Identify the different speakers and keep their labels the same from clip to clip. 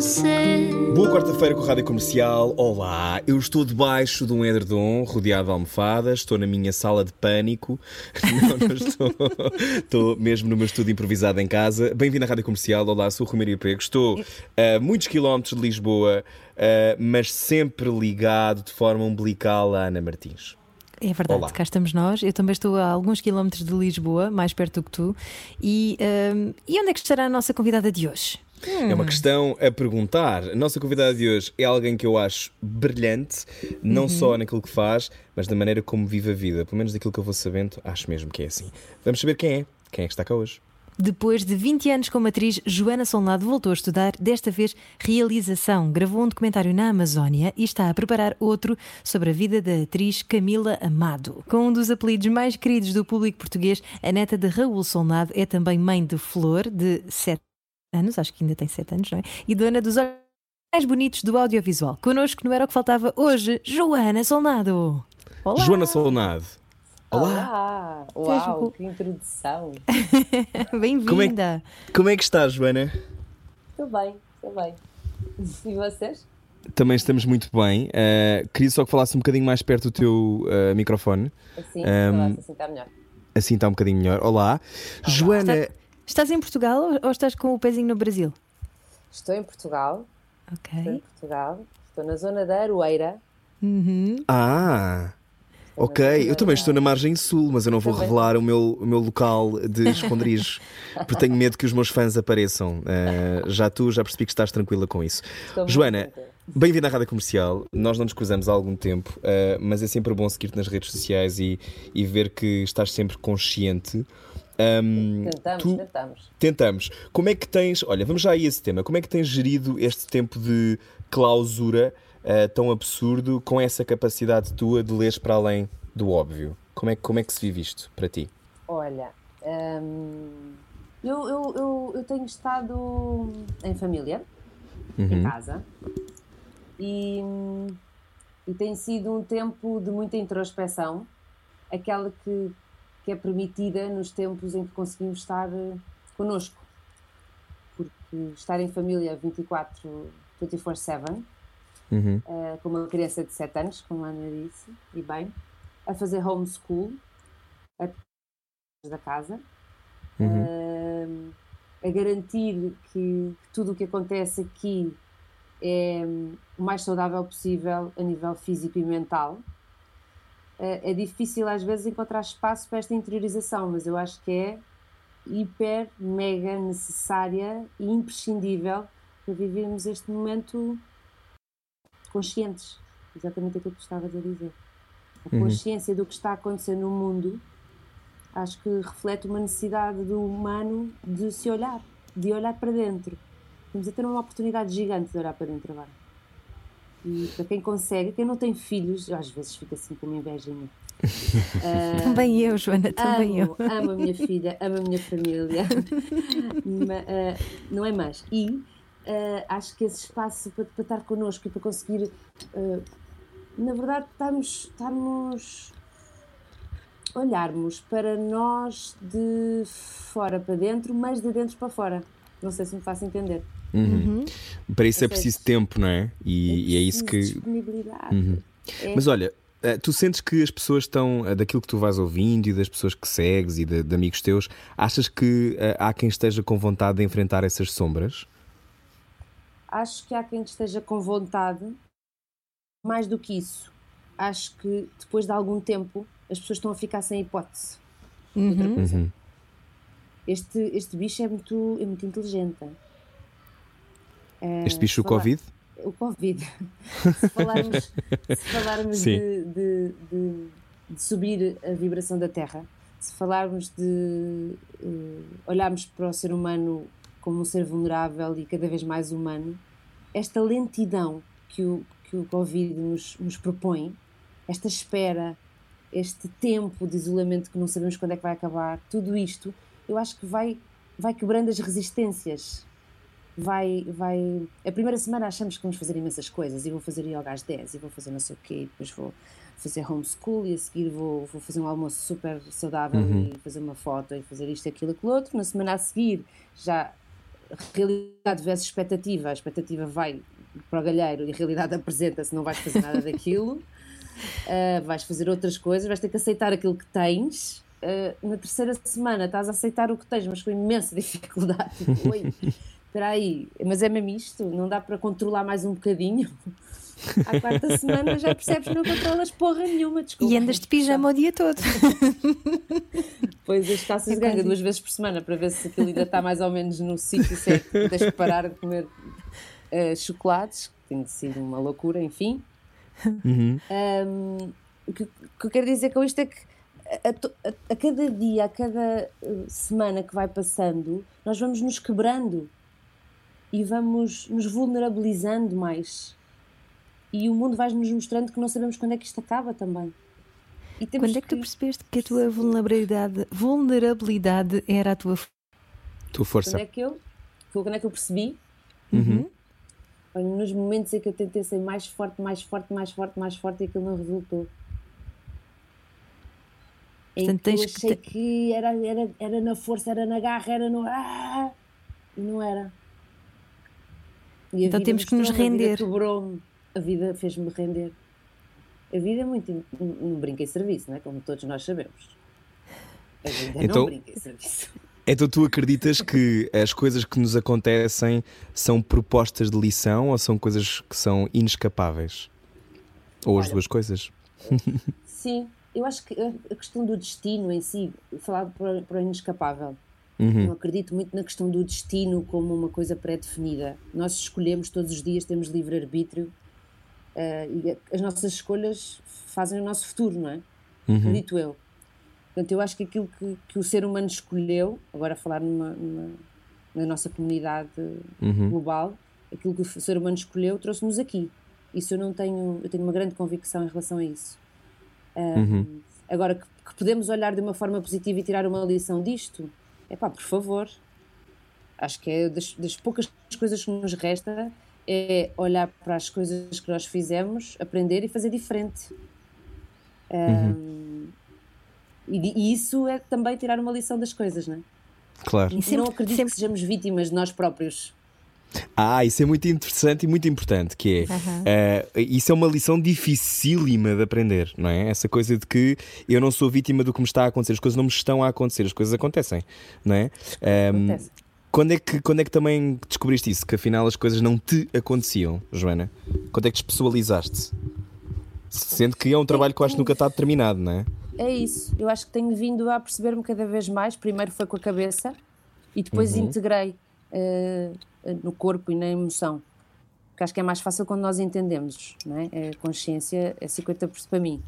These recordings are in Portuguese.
Speaker 1: você.
Speaker 2: Boa quarta-feira com a Rádio Comercial. Olá, eu estou debaixo de um edredom rodeado de almofadas, estou na minha sala de pânico. Não, não estou. estou mesmo no meu estúdio improvisado em casa. Bem-vindo à Rádio Comercial. Olá, sou o Romério Pego. Estou a muitos quilómetros de Lisboa, mas sempre ligado de forma umbilical à Ana Martins.
Speaker 3: É verdade,
Speaker 2: Olá.
Speaker 3: cá estamos nós. Eu também estou a alguns quilómetros de Lisboa, mais perto do que tu. E, hum, e onde é que estará a nossa convidada de hoje?
Speaker 2: É uma questão a perguntar. A nossa convidada de hoje é alguém que eu acho brilhante, não só naquilo que faz, mas da maneira como vive a vida. Pelo menos daquilo que eu vou sabendo, acho mesmo que é assim. Vamos saber quem é. Quem é que está cá hoje?
Speaker 3: Depois de 20 anos como atriz, Joana Solnado voltou a estudar, desta vez realização. Gravou um documentário na Amazónia e está a preparar outro sobre a vida da atriz Camila Amado. Com um dos apelidos mais queridos do público português, a neta de Raul Solnado é também mãe de Flor, de 7 anos, acho que ainda tem 7 anos, não é? E dona dos olhos mais bonitos do audiovisual. Connosco não era o que faltava hoje, Joana Solnado. Olá!
Speaker 2: Joana Solnado. Olá.
Speaker 4: Olá! Uau, que introdução!
Speaker 3: Bem-vinda!
Speaker 2: Como é que estás, Joana?
Speaker 4: Estou bem, estou bem. E vocês?
Speaker 2: Também estamos muito bem. Uh, queria só que falasse um bocadinho mais perto do teu uh, microfone.
Speaker 4: Assim, um... assim está melhor.
Speaker 2: Assim está um bocadinho melhor. Olá. Joana.
Speaker 3: Está- Estás em Portugal ou- estás com o pezinho no Brasil?
Speaker 4: Estou em Portugal, estou em
Speaker 3: Ok.
Speaker 4: Portugal, estou na zona da Aroeira.
Speaker 3: Uhum.
Speaker 2: Ah.
Speaker 4: Estou
Speaker 2: Ok, eu também estou na margem sul, mas eu não vou
Speaker 4: Também.
Speaker 2: revelar o meu, o meu local de esconderijos, porque tenho medo que os meus fãs apareçam. Uh, já tu, já percebi que estás tranquila com isso.
Speaker 4: Estou
Speaker 2: Joana, bem-vinda à Rádio Comercial. Nós não nos cruzamos há algum tempo, uh, mas é sempre bom seguir-te nas redes sociais e, e ver que estás sempre consciente. Um,
Speaker 4: Tentamos,
Speaker 2: tu-
Speaker 4: tentamos.
Speaker 2: Tentamos. Como é que tens, olha, vamos já a esse tema, como é que tens gerido este tempo de clausura uh, tão absurdo com essa capacidade tua de ler para além do óbvio? Como é, que- como é que se vive isto para ti?
Speaker 4: Olha, hum, eu, eu, eu, eu tenho estado em família, em
Speaker 2: Uhum.
Speaker 4: casa, e, e tem sido um tempo de muita introspeção, aquela que, que é permitida nos tempos em que conseguimos estar eh, connosco. Porque estar em família 24, 24-7,
Speaker 2: Uhum.
Speaker 4: eh, com uma criança de 7 anos, como a Ana disse, e bem, a fazer homeschool a da casa,
Speaker 2: Uhum.
Speaker 4: Ahm, a garantir que, que tudo o que acontece aqui é hum, o mais saudável possível a nível físico e mental. Ah, é difícil às vezes encontrar espaço para esta interiorização, mas eu acho que é hiper, mega necessária e imprescindível para vivermos este momento conscientes. Exatamente aquilo que tu estavas a dizer. A
Speaker 2: Uhum.
Speaker 4: consciência do que está a acontecer no mundo acho que reflete uma necessidade do humano de se olhar, de olhar para dentro. Estamos a ter uma oportunidade gigante de olhar para dentro agora. E para quem consegue, quem não tem filhos, eu às vezes fico assim com uma invejinha. Ah,
Speaker 3: Também eu, Joana, também
Speaker 4: amo,
Speaker 3: eu.
Speaker 4: amo a minha filha, amo a minha família. Ma- ah, não é mais. E ah, acho que esse espaço para, para estar connosco e para conseguir, ah, na verdade, estarmos, estarmos olharmos para nós de fora para dentro, mas de dentro para fora. Não sei se me faço entender.
Speaker 2: Uhum. Para isso é preciso tempo, não é? E, e é isso que.
Speaker 4: Disponibilidade.
Speaker 2: Uhum.
Speaker 4: É-
Speaker 2: Mas olha, eh, tu sentes que as pessoas estão, eh, daquilo que tu vais ouvindo e das pessoas que segues e de, de amigos teus, achas que eh, há quem esteja com vontade de enfrentar essas sombras?
Speaker 4: acho que há quem esteja com vontade, mais do que isso. Acho que depois de algum tempo as pessoas estão a ficar sem hipótese. Outra
Speaker 3: Uhum.
Speaker 4: coisa.
Speaker 2: Uhum.
Speaker 4: Este, este bicho é muito, é muito inteligente. É,
Speaker 2: Este bicho, o Covid?
Speaker 4: O Covid. se falarmos, se falarmos de, de- de- de subir a vibração da Terra, se falarmos de eh, olharmos para o ser humano como um ser vulnerável e cada vez mais humano, esta lentidão que o, que o Covid nos, nos propõe, esta espera, este tempo de isolamento que não sabemos quando é que vai acabar, tudo isto eu acho que vai, vai quebrando as resistências. Vai, vai. A primeira semana achamos que vamos fazer imensas coisas e vou fazer yoga às 10 e vou fazer não sei o quê, e depois vou fazer homeschool e a seguir vou, vou fazer um almoço super saudável uhum. e fazer uma foto e fazer isto, aquilo, aquilo outro. Na semana a seguir já realidade versus expectativa, a expectativa vai para o galheiro e a realidade apresenta-se, não vais fazer nada daquilo, uh, vais fazer outras coisas, vais ter que aceitar aquilo que tens. Uh, na terceira semana estás a aceitar o que tens, mas com imensa dificuldade. Tipo, oi, espera aí, mas é mesmo isto? Não dá para controlar mais um bocadinho? À quarta semana já percebes que não controlas porra nenhuma, desculpa.
Speaker 3: E andas de pijama o dia todo.
Speaker 4: Pois as calças é de ganga duas vezes por semana para ver se aquilo ainda está mais ou menos no sítio certo. Tens que parar de comer uh, chocolates, que tem sido uma loucura, enfim. Uhum. Um, o que, que eu quero dizer com isto é que a, a, a, cada dia, a cada eh, semana que vai passando, nós vamos nos quebrando e vamos nos vulnerabilizando mais e o mundo vai-nos mostrando que não sabemos quando é que isto acaba também.
Speaker 3: quando é que, que, tu percebeste que a tua vulnerabilidade, vulnerabilidade era a tua,
Speaker 2: tua força?
Speaker 4: Quando é que eu, quando é que eu percebi?
Speaker 3: Uhum.
Speaker 4: Nos momentos em que eu tentei ser mais forte, mais forte, mais forte, mais forte e aquilo não resultou. Portanto, que eu achei que, te... que era, era, era na força, era na garra, era no. Ah! E não era.
Speaker 3: E então temos que nos render.
Speaker 4: Quebrou-me a vida fez-me render. A vida é muito. Não brinca em serviço, não é? Como todos nós sabemos. A vida então, não brinca em serviço.
Speaker 2: Então tu acreditas que as coisas que nos acontecem são propostas de lição ou são coisas que são inescapáveis? Ou Olha, as duas coisas?
Speaker 4: Sim, eu acho que a questão do destino em si, falar para, para o inescapável,
Speaker 2: Uhum.
Speaker 4: Não acredito muito na questão do destino como uma coisa pré-definida. Nós escolhemos todos os dias, temos livre-arbítrio Uh, e as nossas escolhas fazem o nosso futuro, não é?
Speaker 2: Uhum.
Speaker 4: Acredito eu. Portanto, eu acho que aquilo que, que o ser humano escolheu, agora a falar numa, numa na nossa comunidade
Speaker 2: uhum.
Speaker 4: global, aquilo que o ser humano escolheu trouxe-nos aqui. Isso eu não tenho, eu tenho uma grande convicção em relação a isso.
Speaker 2: uhum.
Speaker 4: Agora, que, que, podemos olhar de uma forma positiva e tirar uma lição disto, é pá, por favor. Acho que é das, das poucas coisas que nos resta é olhar para as coisas que nós fizemos, aprender e fazer diferente.
Speaker 2: Uhum.
Speaker 4: Um, e, e, isso é também tirar uma lição das coisas, não é?
Speaker 2: Claro.
Speaker 4: E sempre, não acredito sempre... que sejamos vítimas de nós próprios.
Speaker 2: Ah, isso é muito interessante e muito importante, que é uhum. uh, isso é uma lição dificílima de aprender, não é? Essa coisa de que eu não sou vítima do que me está a acontecer, as coisas não me estão a acontecer, as coisas acontecem, não é? Um, Acontece. Quando é, que, quando é que também descobriste isso? Que afinal as coisas não te aconteciam, Joana? Quando é que especializaste? Sendo que é um trabalho que eu acho que nunca está determinado, não é?
Speaker 4: É isso. Eu acho que tenho vindo a perceber-me cada vez mais. Primeiro foi com a cabeça e depois uhum. integrei uh, no corpo e na emoção. Porque acho que é mais fácil quando nós entendemos, não é? A consciência é 50% para mim.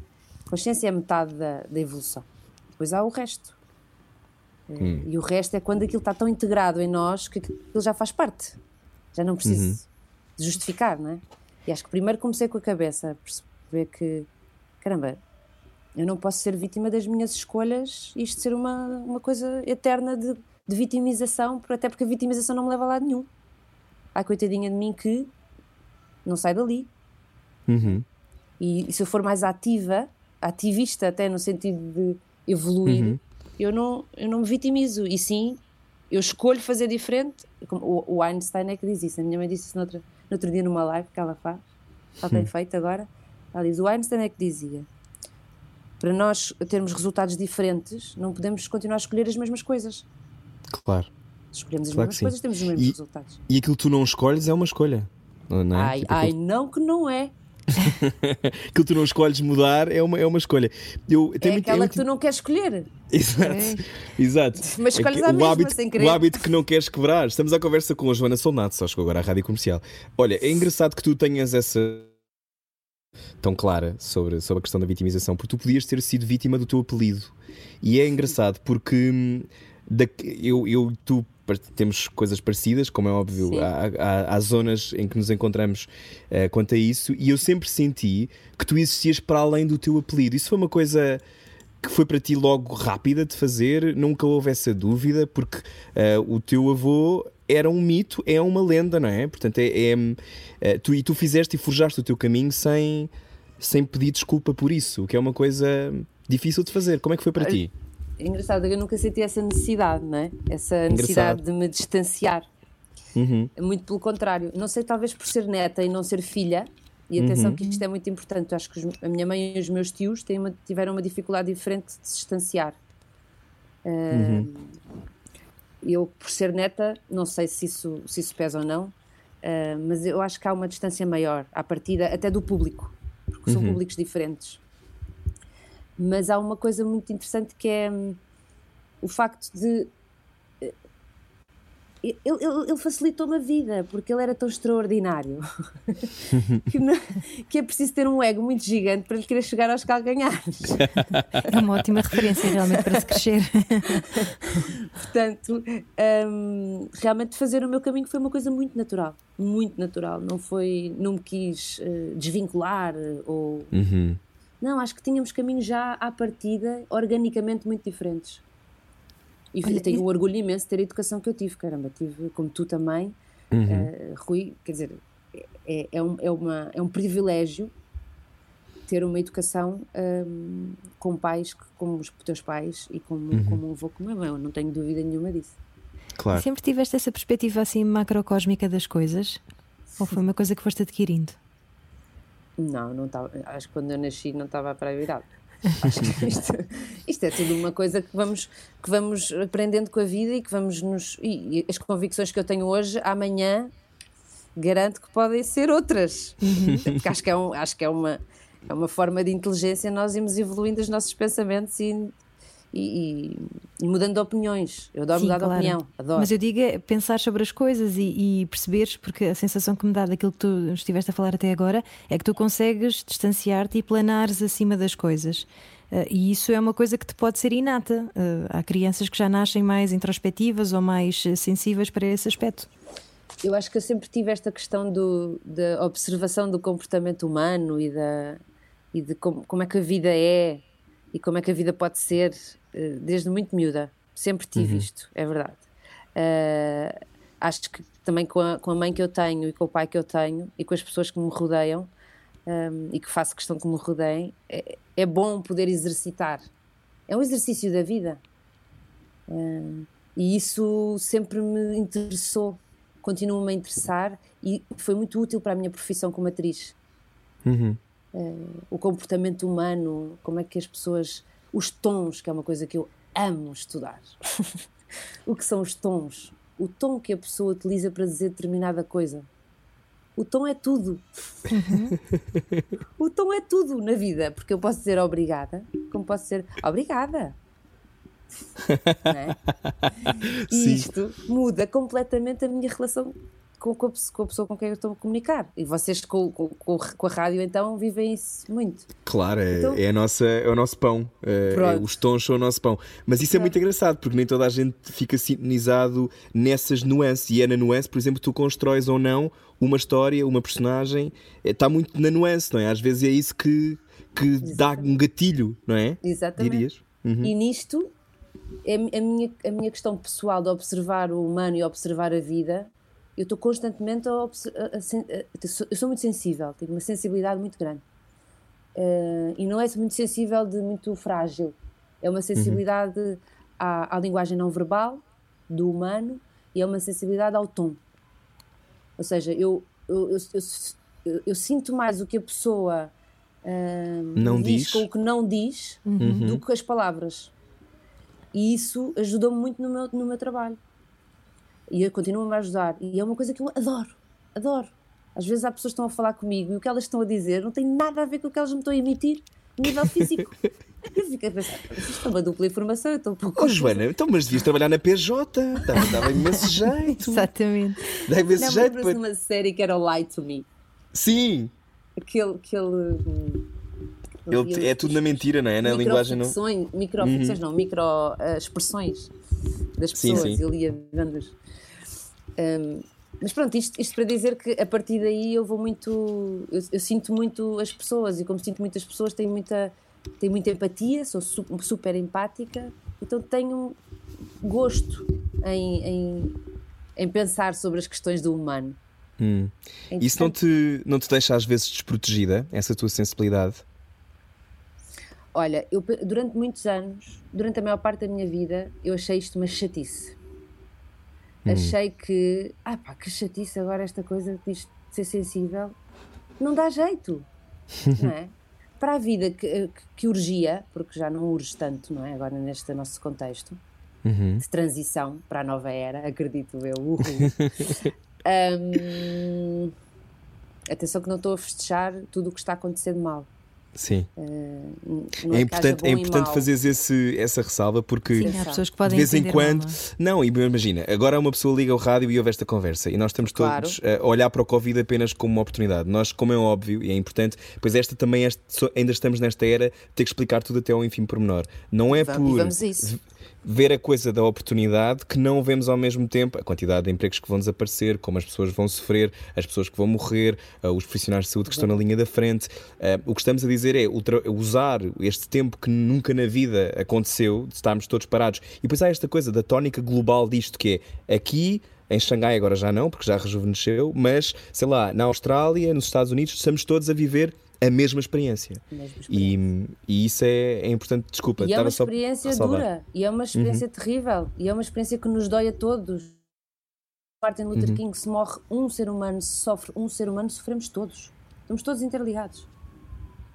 Speaker 4: A consciência é metade da, da evolução. Depois há o resto.
Speaker 2: Hum.
Speaker 4: E o resto é quando aquilo está tão integrado em nós que aquilo já faz parte. Já não preciso uhum. justificar, não é? E acho que primeiro comecei com a cabeça a perceber que, caramba, eu não posso ser vítima das minhas escolhas e isto ser uma, uma coisa eterna de, de vitimização, até porque a vitimização não me leva a lado nenhum. Ai, coitadinha de mim que não sai dali.
Speaker 2: Uhum.
Speaker 4: E, e, se eu for mais ativa, ativista até no sentido de evoluir, uhum eu não, eu não me vitimizo, e sim, eu escolho fazer diferente. O, o Einstein é que diz isso, a minha mãe disse isso no outro, no outro dia numa live que ela faz, ela tem hum. feito agora. Ela diz: o Einstein é que dizia. Para nós termos resultados diferentes, não podemos continuar a escolher as mesmas coisas.
Speaker 2: Claro.
Speaker 4: Escolhemos as claro mesmas coisas, temos os mesmos
Speaker 2: e,
Speaker 4: resultados.
Speaker 2: E aquilo que tu não escolhes é uma escolha. Não é?
Speaker 4: Ai, tipo, ai aquilo... não que não é.
Speaker 2: aquilo que tu não escolhes mudar é uma, é uma escolha. Eu,
Speaker 4: é muito, aquela é que tu não queres escolher.
Speaker 2: Exato. É. Exato.
Speaker 4: Mas escolhes a mesma,
Speaker 2: hábito,
Speaker 4: sem querer.
Speaker 2: O hábito que não queres quebrar. Estamos à conversa com a Joana Solnato, só chegou agora à rádio comercial. Olha, é engraçado que tu tenhas essa tão clara sobre, sobre a questão da vitimização, porque tu podias ter sido vítima do teu apelido. E é engraçado porque hum, da, eu, eu, tu temos coisas parecidas, como é óbvio, há, há, há, zonas em que nos encontramos uh, quanto a isso, e eu sempre senti que tu existias para além do teu apelido. Isso foi uma coisa que foi para ti logo rápida de fazer? Nunca houve essa dúvida? Porque uh, o teu avô era um mito, é uma lenda, não é? Portanto, é, é uh, tu, e tu fizeste e forjaste o teu caminho sem, sem pedir desculpa por isso, o que é uma coisa difícil de fazer. Como é que foi para ti?
Speaker 4: É engraçado, eu nunca senti essa necessidade, não é? Essa necessidade engraçado. de me distanciar. Uhum. Muito pelo contrário. Não sei, talvez por ser neta e não ser filha, e atenção uhum. que isto é muito importante. Eu acho que a minha mãe e os meus tios uma, tiveram uma dificuldade diferente de se distanciar. Uhum. Uh, eu, por ser neta, não sei se isso, se isso pesa ou não, uh, mas eu acho que há uma distância maior à partida, até do público, porque são uhum. públicos diferentes. Mas há uma coisa muito interessante que é um, o facto de ele, ele, ele facilitou-me a vida porque ele era tão extraordinário que, não, que, é preciso ter um ego muito gigante para lhe querer chegar aos calcanhares.
Speaker 3: É uma ótima referência realmente para se crescer.
Speaker 4: Portanto, um, realmente fazer o meu caminho foi uma coisa muito natural, muito natural. Não foi, não me quis uh, desvincular ou uhum. Não, acho que tínhamos caminhos já à partida organicamente muito diferentes. E Olha, tenho e... um orgulho imenso de ter a educação que eu tive, caramba, tive como tu também, uhum. uh, Rui, quer dizer, é, é, um, é, uma, é um privilégio ter uma educação um, com pais como os teus pais e como, uhum. como um avô como eu, eu não tenho dúvida nenhuma disso.
Speaker 3: Claro. Sempre tiveste essa perspectiva assim macrocósmica das coisas? Ou foi uma coisa que foste adquirindo?
Speaker 4: Não, não estava. Acho que quando eu nasci não estava para a virada. Acho que isto, isto, é tudo uma coisa que vamos, que vamos aprendendo com a vida e que vamos nos. E, e as convicções que eu tenho hoje, amanhã, garanto que podem ser outras. Uhum. Porque acho que, é, um, acho que é, uma, é uma forma de inteligência nós irmos evoluindo os nossos pensamentos e, e, e, mudando de opiniões. Eu adoro Sim, mudar claro. de opinião, adoro.
Speaker 3: Mas eu digo é pensar sobre as coisas e, e, perceberes, porque a sensação que me dá daquilo que tu estiveste a falar até agora é que tu consegues distanciar-te e planares acima das coisas. Uh, e isso é uma coisa que te pode ser inata. Uh, há crianças que já nascem mais introspectivas ou mais sensíveis para esse aspecto.
Speaker 4: Eu acho que eu sempre tive esta questão do, da observação do comportamento humano e, da, e de como, como é que a vida é e como é que a vida pode ser desde muito miúda. Sempre tive uhum. isto, é verdade. Uh, acho que também com a, com a, mãe que eu tenho e com o pai que eu tenho e com as pessoas que me rodeiam um, ehm, e que faço questão que me rodeiem, é, é, bom poder exercitar. É um exercício da vida. Uh, e isso sempre me interessou, continua-me a interessar e foi muito útil para a minha profissão como atriz. Uhum. Uh, o comportamento humano, como é que as pessoas os tons, que é uma coisa que eu amo estudar. o que são os tons? O tom que a pessoa utiliza para dizer determinada coisa. O tom é tudo. Uhum. o tom é tudo na vida, porque eu posso dizer obrigada, como posso dizer obrigada. é? E isto muda completamente a minha relação com, com, a, pessoa com quem eu estou a comunicar. E vocês com, com, com a rádio então vivem isso muito.
Speaker 2: Claro, é, então, é, a nossa, é o nosso pão. É, é, os tons são o nosso pão. Mas isso é muito engraçado, porque nem toda a gente fica sintonizado nessas nuances. E é na nuance, por exemplo, tu constróis ou não uma história, uma personagem, está muito na nuance, não é? Às vezes é isso que, que dá um gatilho, não é?
Speaker 4: Exatamente. Dirias? Uhum. E nisto, é a minha, a minha questão pessoal de observar o humano e observar a vida eu estou constantemente a, eu sou muito sensível, tenho uma sensibilidade muito grande. Uh, e não é muito sensível de muito frágil, é uma sensibilidade uhum. à, à, linguagem não verbal do humano e é uma sensibilidade ao tom. Ou seja, eu, eu, eu, eu, eu sinto mais o que a pessoa uh,
Speaker 2: não diz,
Speaker 4: diz com o que não diz uhum. do que as palavras. E isso ajudou-me muito no meu, no meu trabalho e continua-me a ajudar. E é uma coisa que eu adoro, adoro. Às vezes há pessoas que estão a falar comigo e o que elas estão a dizer não tem nada a ver com o que elas me estão a emitir a nível físico. eu fico a pensar, isto é uma dupla informação, eu estou um pouco.
Speaker 2: Oh, Joana, então, mas devias trabalhar na PJ, dava imenso jeito.
Speaker 3: Exatamente.
Speaker 2: Imenso não, jeito.
Speaker 4: Para... uma série que era o Lie to Me.
Speaker 2: Sim.
Speaker 4: Aquele. aquele hum,
Speaker 2: ele, é tudo na mentira, não é? Na linguagem não.
Speaker 4: Microficções, uhum. não, micro uh, expressões das pessoas. Sim, sim. Ele ia vendo um, mas pronto, isto, isto, para dizer que a partir daí eu vou muito. Eu, eu, sinto muito as pessoas e, como sinto muitas pessoas, tenho muita tenho muita empatia, sou super empática, então tenho gosto em, em, em pensar sobre as questões do humano.
Speaker 2: Hum. É Isso não te, não te deixa às vezes desprotegida, essa tua sensibilidade?
Speaker 4: Olha, eu durante muitos anos, durante a maior parte da minha vida, eu achei isto uma chatice. Hum. Achei que, ah pá, que chatice agora esta coisa de ser sensível. Não dá jeito, não é? Para a vida que, que, urgia, porque já não urge tanto, não é? Agora neste nosso contexto uhum. de transição para a nova era, acredito eu, um, atenção que não estou a festejar tudo o que está a acontecer de mal.
Speaker 2: Sim. Uh, é, é importante, é importante fazer esse, essa ressalva porque
Speaker 3: Sim, há pessoas que podem
Speaker 2: de vez em quando. Não, imagina, agora uma pessoa liga o rádio e ouve esta conversa e nós estamos claro. todos a olhar para o Covid apenas como uma oportunidade. Nós, como é óbvio e é importante, pois esta também, é, ainda estamos nesta era, ter que explicar tudo até ao enfim pormenor. Não é
Speaker 4: vamos,
Speaker 2: por.
Speaker 4: Vamos isso
Speaker 2: ver a coisa da oportunidade que não vemos ao mesmo tempo a quantidade de empregos que vão desaparecer, como as pessoas vão sofrer, as pessoas que vão morrer, uh, os profissionais de saúde que estão na linha da frente. Uh, o que estamos a dizer é usar este tempo que nunca na vida aconteceu, de estarmos todos parados. E depois há esta coisa da tónica global disto que é aqui em Xangai agora já não, porque já rejuvenesceu, mas sei lá, na Austrália, nos Estados Unidos, estamos todos a viver a mesma experiência.
Speaker 4: Mesma experiência.
Speaker 2: E, e, isso é, é, importante. Desculpa,
Speaker 4: e é uma experiência dura, e é uma experiência uhum. terrível, e é uma experiência que nos dói a todos. Martin Luther uhum. King, se morre um ser humano, se sofre um ser humano, sofremos todos. Estamos todos interligados.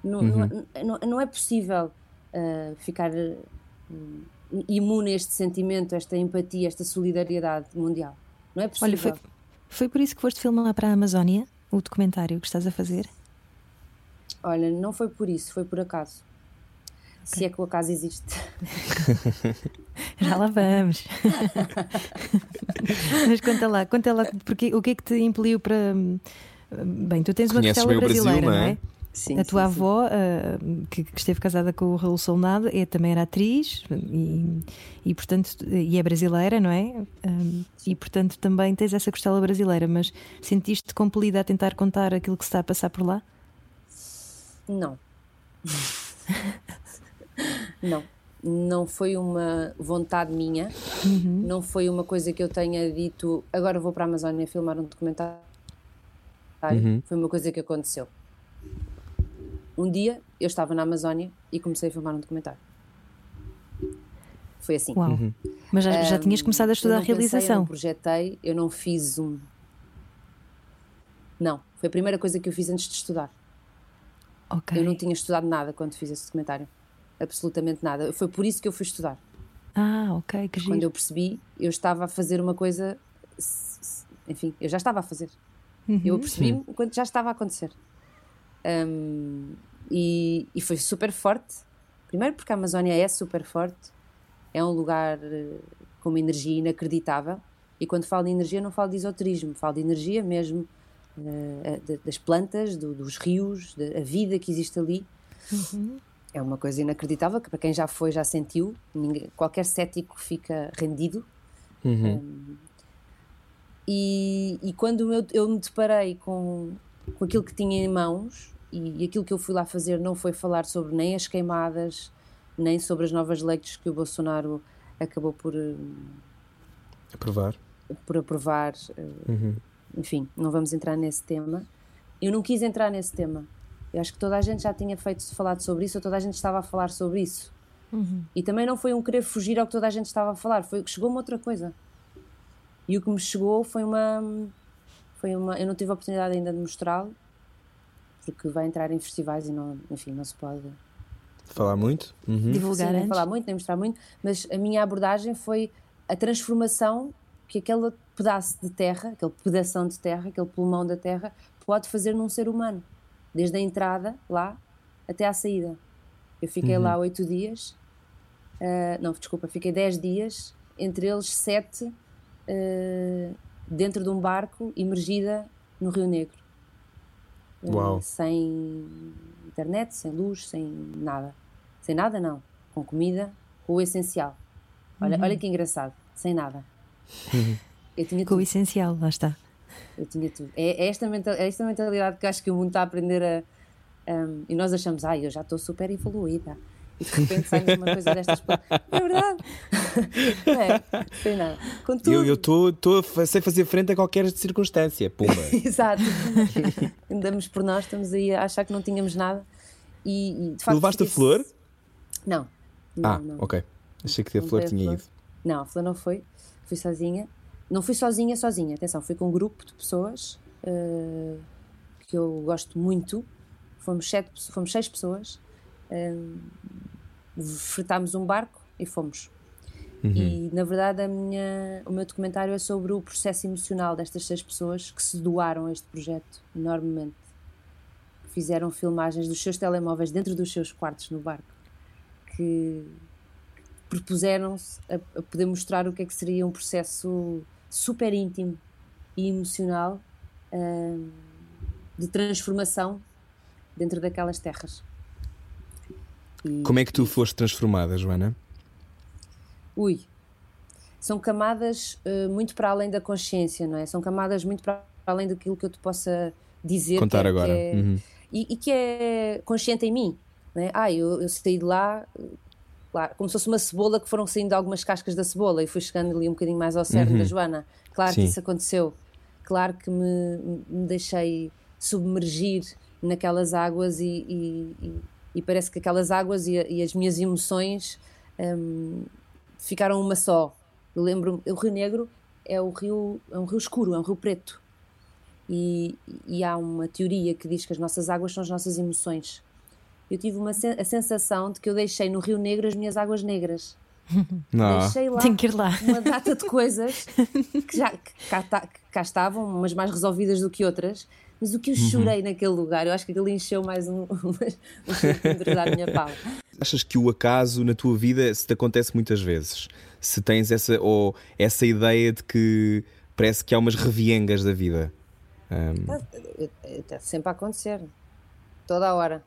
Speaker 4: Não, uhum. não, não, não, é possível uh, ficar uh, imune a este sentimento, a esta empatia, a esta solidariedade mundial. Não é possível. Olha,
Speaker 3: foi, foi por isso que foste filmar para a Amazónia, o documentário que estás a fazer?
Speaker 4: Olha, não foi por isso, foi por acaso. Se é que o acaso existe.
Speaker 3: Já lá vamos. Mas conta lá, conta lá, porque, o que é que te impeliu para. Bem, tu tens uma costela brasileira, Brasil, não é? Não é?
Speaker 4: Sim,
Speaker 3: a tua
Speaker 4: sim,
Speaker 3: avó, uh, que, que, esteve casada com o Raul Solnado, é, também era atriz e, e, portanto, e é brasileira, não é? Um, e portanto também tens essa costela brasileira, mas sentiste-te compelida a tentar contar aquilo que se está a passar por lá?
Speaker 4: Não. não. Não foi uma vontade minha, uhum. não foi uma coisa que eu tenha dito agora vou para a Amazónia filmar um documentário. Uhum. Foi uma coisa que aconteceu. Um dia eu estava na Amazónia e comecei a filmar um documentário. Foi assim.
Speaker 3: Uhum. Mas já, já um, tinhas começado a estudar a realização? Pensei, eu
Speaker 4: não projetei, eu não fiz um. Não, foi a primeira coisa que eu fiz antes de estudar.
Speaker 3: Okay.
Speaker 4: Eu não tinha estudado nada quando fiz esse documentário. Absolutamente nada. Foi por isso que eu fui estudar.
Speaker 3: Ah, ok, que
Speaker 4: giro. Quando eu percebi, eu estava a fazer uma coisa. Enfim, eu já estava a fazer. Uhum. Eu percebi quando já estava a acontecer. Um, e, e, foi super forte. Primeiro, porque a Amazónia é super forte, é um lugar uh, com uma energia inacreditável. E quando falo de energia, não falo de esoterismo, falo de energia mesmo uh, das plantas, do, dos rios, da vida que existe ali. Uhum. É uma coisa inacreditável que para quem já foi já sentiu. Ninguém, qualquer cético fica rendido. Uhum. Um, e, e, quando eu, eu, me deparei com, com aquilo que tinha em mãos e, e, aquilo que eu fui lá fazer não foi falar sobre nem as queimadas, nem sobre as novas leis que o Bolsonaro acabou por
Speaker 2: aprovar.
Speaker 4: Por aprovar. Uhum enfim, não vamos entrar nesse tema. Eu não quis entrar nesse tema. Eu acho que toda a gente já tinha feito falado sobre isso, ou toda a gente estava a falar sobre isso. Uhum. E também não foi um querer fugir ao que toda a gente estava a falar, foi que chegou-me outra coisa. E o que me chegou foi uma, foi uma. Eu não tive a oportunidade ainda de mostrá-lo, porque vai entrar em festivais e não, enfim, não se pode
Speaker 2: falar muito,
Speaker 3: uhum. divulgar,
Speaker 4: Sim, falar muito, nem mostrar muito, mas a minha abordagem foi a transformação que aquele pedaço de terra, aquele pedação de terra, aquele pulmão da terra, pode fazer num ser humano, desde a entrada lá até à saída. Eu fiquei uhum. lá oito dias, uh, não, desculpa, fiquei dez dias, entre eles sete uh, dentro de um barco, imergida no Rio Negro.
Speaker 2: Uh,
Speaker 4: sem internet, sem luz, sem nada. Sem nada, não. Com comida, com o essencial. Olha, uhum. olha que engraçado, sem nada.
Speaker 3: Eu tinha Com tudo. o essencial, lá está.
Speaker 4: Eu tinha tudo. É, é, esta mental, é esta mentalidade que acho que o mundo está a aprender a, Um, e nós achamos, ai, eu já estou super evoluída. E de repente sai-nos uma coisa destas. É verdade. não é? Foi nada. Contudo...
Speaker 2: Eu estou a sei fazer frente a qualquer circunstância. Pumba.
Speaker 4: Exato. Andamos por nós, estamos aí a achar que não tínhamos nada. E, e de facto.
Speaker 2: Levaste a flor?
Speaker 4: Não. não
Speaker 2: ah,
Speaker 4: não.
Speaker 2: ok. Achei que a flor tinha flor. ido.
Speaker 4: Não, a flor não foi. Fui sozinha. Não fui sozinha, sozinha. Atenção, fui com um grupo de pessoas uh, que eu gosto muito. Fomos, sete, fomos seis pessoas. Uh, fretámos um barco e fomos. Uhum. E na verdade a minha, o meu documentário é sobre o processo emocional destas seis pessoas que se doaram a este projeto enormemente. Fizeram filmagens dos seus telemóveis dentro dos seus quartos no barco. Que propuseram-se a, a, poder mostrar o que é que seria um processo super íntimo e emocional uh, de transformação dentro daquelas terras.
Speaker 2: E, Como é que tu foste transformada, Joana?
Speaker 4: Ui, são camadas uh, muito para além da consciência, não é? São camadas muito para além daquilo que eu te possa dizer.
Speaker 2: Contar é, agora.
Speaker 4: É, uhum. e, e, que é consciente em mim. Não é? Ah, eu, eu saí de lá, claro, como se fosse uma cebola que foram saindo algumas cascas da cebola e fui chegando ali um bocadinho mais ao cerne uhum. da Joana. Claro Sim. que isso aconteceu. Claro que me, me deixei submergir naquelas águas e, e, e, e, parece que aquelas águas e, as minhas emoções um, ficaram uma só. Eu lembro, o Rio Negro é o rio, é um rio escuro, é um rio preto. E, e há uma teoria que diz que as nossas águas são as nossas emoções eu tive uma, a sensação de que eu deixei no Rio Negro as minhas águas negras.
Speaker 2: Não.
Speaker 4: Deixei lá,
Speaker 3: que ir lá
Speaker 4: uma data de coisas que já que cá, que cá, estavam, umas mais resolvidas do que outras, mas o que eu uhum. chorei naquele lugar, eu acho que aquilo encheu mais um, um, um da minha pala.
Speaker 2: Achas que o acaso na tua vida se te acontece muitas vezes? Se tens essa, ou essa ideia de que parece que há umas reviengas da vida?
Speaker 4: Um... Está sempre a acontecer, toda a hora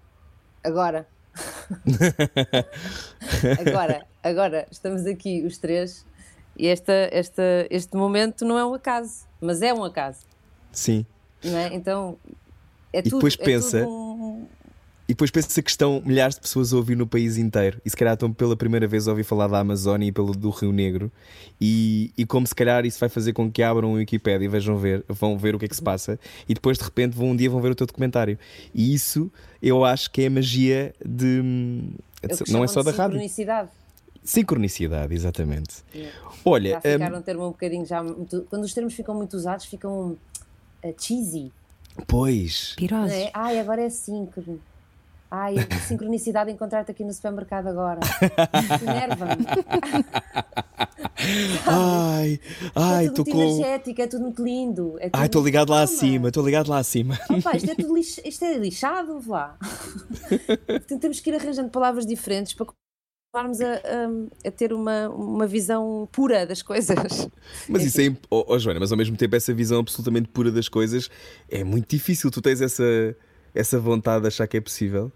Speaker 4: agora. agora, agora, estamos aqui os três e esta, esta, este momento não é um acaso, mas é um acaso.
Speaker 2: Sim.
Speaker 4: É? Então, é
Speaker 2: e
Speaker 4: tudo,
Speaker 2: depois
Speaker 4: é
Speaker 2: pensa,
Speaker 4: um...
Speaker 2: E depois pensa que estão milhares de pessoas a ouvir no país inteiro. E se calhar estão pela primeira vez a ouvir falar da Amazónia e pelo, do Rio Negro. E, e como se calhar isso vai fazer com que abram o Wikipedia e vejam ver, vão ver o que é que se passa. E depois de repente vão, um dia vão ver o teu documentário. E isso eu acho que é a magia de.
Speaker 4: de
Speaker 2: não é só da rádio.
Speaker 4: Sincronicidade.
Speaker 2: Sincronicidade, exatamente.
Speaker 4: Yeah.
Speaker 2: Olha.
Speaker 4: Já ficaram um... um termo um bocadinho já. Muito, quando os termos ficam muito usados, ficam uh, cheesy.
Speaker 2: Pois.
Speaker 3: Pirosos.
Speaker 4: É? Ai, agora é síncrono. Ai, sincronicidade encontrar-te aqui no supermercado agora. Enerva-me.
Speaker 2: ai, ai,
Speaker 4: é tudo
Speaker 2: muito com...
Speaker 4: energético, é tudo muito lindo. É tudo
Speaker 2: ai, estou ligado lá acima, estou ligado lá acima.
Speaker 4: Opa, isto é tudo lix... isto é lixado, vá. Temos que ir arranjando palavras diferentes para começarmos a, a, a, ter uma, uma visão pura das coisas.
Speaker 2: Mas isso é. Oh, oh, Joana, mas ao mesmo tempo, essa visão absolutamente pura das coisas é muito difícil. Tu tens essa, essa vontade de achar que é possível.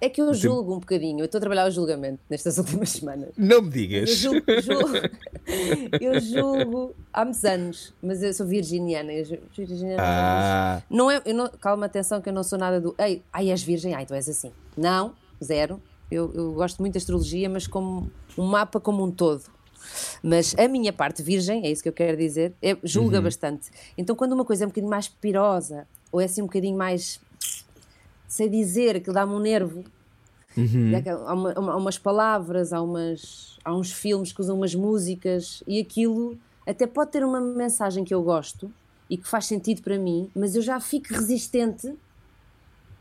Speaker 4: É que eu julgo um bocadinho, eu estou a trabalhar o julgamento nestas últimas semanas.
Speaker 2: Não me digas.
Speaker 4: Eu julgo, julgo, eu julgo há muitos anos, mas eu sou virginiana. Eu, virginiana
Speaker 2: ah.
Speaker 4: não é, não, calma, atenção, que eu não sou nada do. Ei, ai, és virgem, ai, tu és assim. Não, zero. Eu, eu gosto muito da astrologia, mas como um mapa como um todo. Mas a minha parte virgem, é isso que eu quero dizer, é, julga uhum. bastante. Então, quando uma coisa é um bocadinho mais pirosa, ou é assim um bocadinho mais sei dizer, aquilo dá-me um nervo.
Speaker 2: Uhum.
Speaker 4: Há, uma, há, umas palavras, há, umas, há uns filmes que usam umas músicas e aquilo até pode ter uma mensagem que eu gosto e que faz sentido para mim, mas eu já fico resistente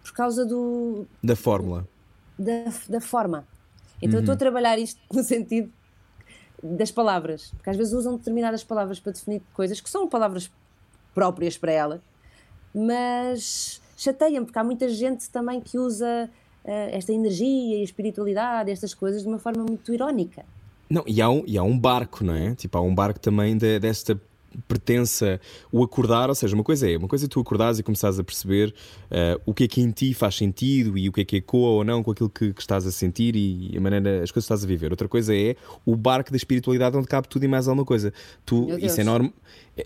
Speaker 4: por causa do.
Speaker 2: Da fórmula.
Speaker 4: Da, da forma. Então uhum. eu estou a uhum. trabalhar isto no sentido das palavras, porque às vezes usam determinadas palavras para definir coisas que são palavras próprias para ela, mas chateia-me, porque há muita gente também que usa uh, esta energia e a espiritualidade, estas coisas, de uma forma muito irónica.
Speaker 2: Não, e há um, e há um barco, não é? Tipo, há um barco também de, desta pertença o acordar, ou seja, uma coisa é, uma coisa é tu acordares e começares a perceber uh, o que é que em ti faz sentido e o que é que ecoa ou não com aquilo que, que, estás a sentir e a maneira, as coisas que estás a viver. Outra coisa é o barco da espiritualidade onde cabe tudo e mais alguma coisa. Tu, isso é enorme.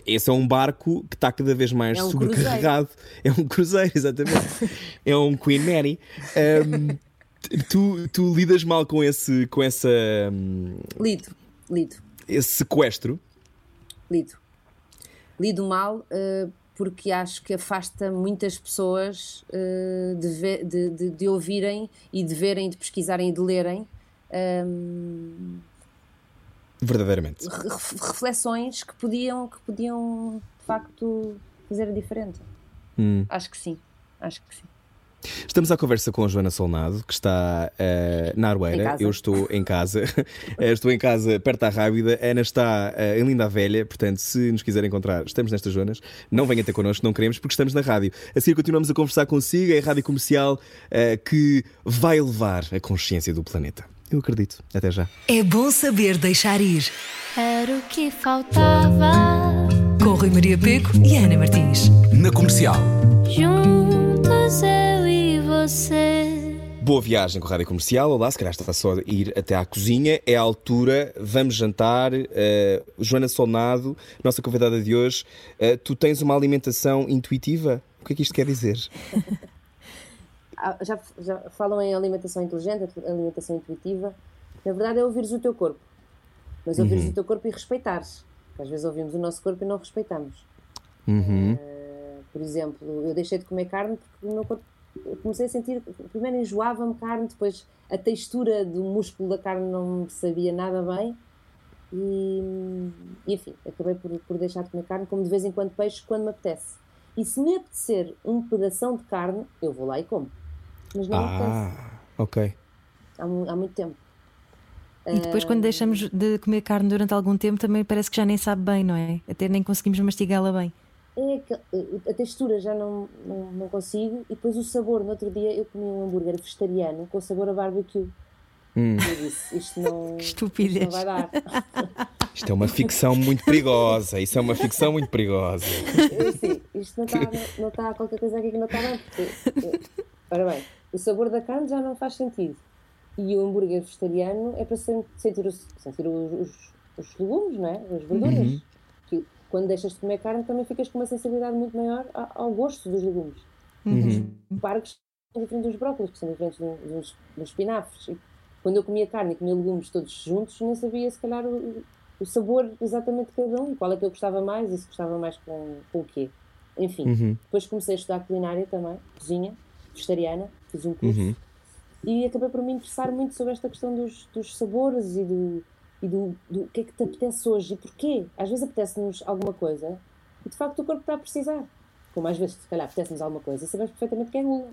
Speaker 2: Esse é um barco que está cada vez mais é um sobrecarregado. Cruzeiro. É um cruzeiro, exatamente. é um Queen Mary. Um, tu, tu lidas mal com esse. Com essa, um,
Speaker 4: lido, lido.
Speaker 2: Esse sequestro?
Speaker 4: Lido. Lido mal uh, porque acho que afasta muitas pessoas uh, de, ver, de, de, de, ouvirem e de verem, de pesquisarem e de lerem. Um,
Speaker 2: Verdadeiramente.
Speaker 4: Reflexões que podiam, que podiam de facto fazer a diferença.
Speaker 2: Hum.
Speaker 4: Acho que sim. Acho que sim.
Speaker 2: Estamos à conversa com a Joana Solnado, que está uh, na Arueira. Eu estou em casa. Eh, estou em casa perto da Rábida. A Ana está uh, em Linda Velha. Portanto, se nos quiser encontrar, estamos nestas zonas. Não venha ter connosco, não queremos, porque estamos na rádio. Assim continuamos a conversar consigo. É a rádio comercial uh, que vai levar a consciência do planeta. Eu acredito. Até já.
Speaker 5: É bom saber deixar ir.
Speaker 1: Era o que faltava.
Speaker 5: Com Rui Maria Peco e Ana Martins.
Speaker 6: Na comercial.
Speaker 1: Juntos e você.
Speaker 2: Boa viagem com a Rádio Comercial. Olá, se calhar está só a ir até à cozinha. É a altura, vamos jantar. Uh, Joana Solnado, nossa convidada de hoje. Uh, tu tens uma alimentação intuitiva? O que é que isto quer dizer?
Speaker 4: Ah, já, já falam em alimentação inteligente, alimentação intuitiva. Na verdade é ouvires o teu corpo. Mas ouvires uhum. o teu corpo e respeitares. Porque às vezes ouvimos o nosso corpo e não respeitamos.
Speaker 2: Uhum.
Speaker 4: Uh, por exemplo, eu deixei de comer carne porque o meu corpo comecei a sentir, primeiro enjoava-me carne, depois a textura do músculo da carne não sabia nada bem e, e enfim, acabei por, por deixar de comer carne, como de vez em quando peixe, quando me apetece. E se me apetecer um pedação de carne, eu vou lá e como mas não ah,
Speaker 2: ok.
Speaker 4: Há, há muito tempo.
Speaker 3: E depois, quando deixamos de comer carne durante algum tempo, também parece que já nem sabe bem, não é? Até nem conseguimos mastigá-la bem.
Speaker 4: É que a textura já não, não, não, consigo, e depois o sabor. No outro dia eu comi um hambúrguer vegetariano com sabor a barbecue.
Speaker 2: Hum.
Speaker 4: Eu disse: isto não,
Speaker 3: Estupidez.
Speaker 4: isto não vai dar.
Speaker 2: Isto é uma ficção muito perigosa. Isso é uma ficção muito perigosa.
Speaker 4: Sim, isto não está, não está qualquer coisa aqui que não está bem. Porque, ora bem, o sabor da carne já não faz sentido. E o hambúrguer vegetariano é para sentir, os, sentir os, os, os legumes, não é? as verduras. Uhum. Quando deixas de comer carne também ficas com uma sensibilidade muito maior ao, gosto dos legumes.
Speaker 2: Uhum.
Speaker 4: Os parques são diferentes dos brócolis, que são diferentes dos, dos espinafres. E quando eu comia carne e comia legumes todos juntos, nem sabia se calhar o, o sabor exatamente de cada um, qual é que eu gostava mais e se gostava mais com, com o quê. Enfim,
Speaker 2: uhum.
Speaker 4: depois comecei a estudar culinária também, cozinha vegetariana, fiz um curso,
Speaker 2: uhum.
Speaker 4: e acabei por me interessar muito sobre esta questão dos, dos sabores e do, e do, do que é que te apetece hoje e porquê. Às vezes apetece-nos alguma coisa e de facto o corpo está a precisar. Como às vezes, se calhar, apetece-nos alguma coisa e sabemos perfeitamente que é gula.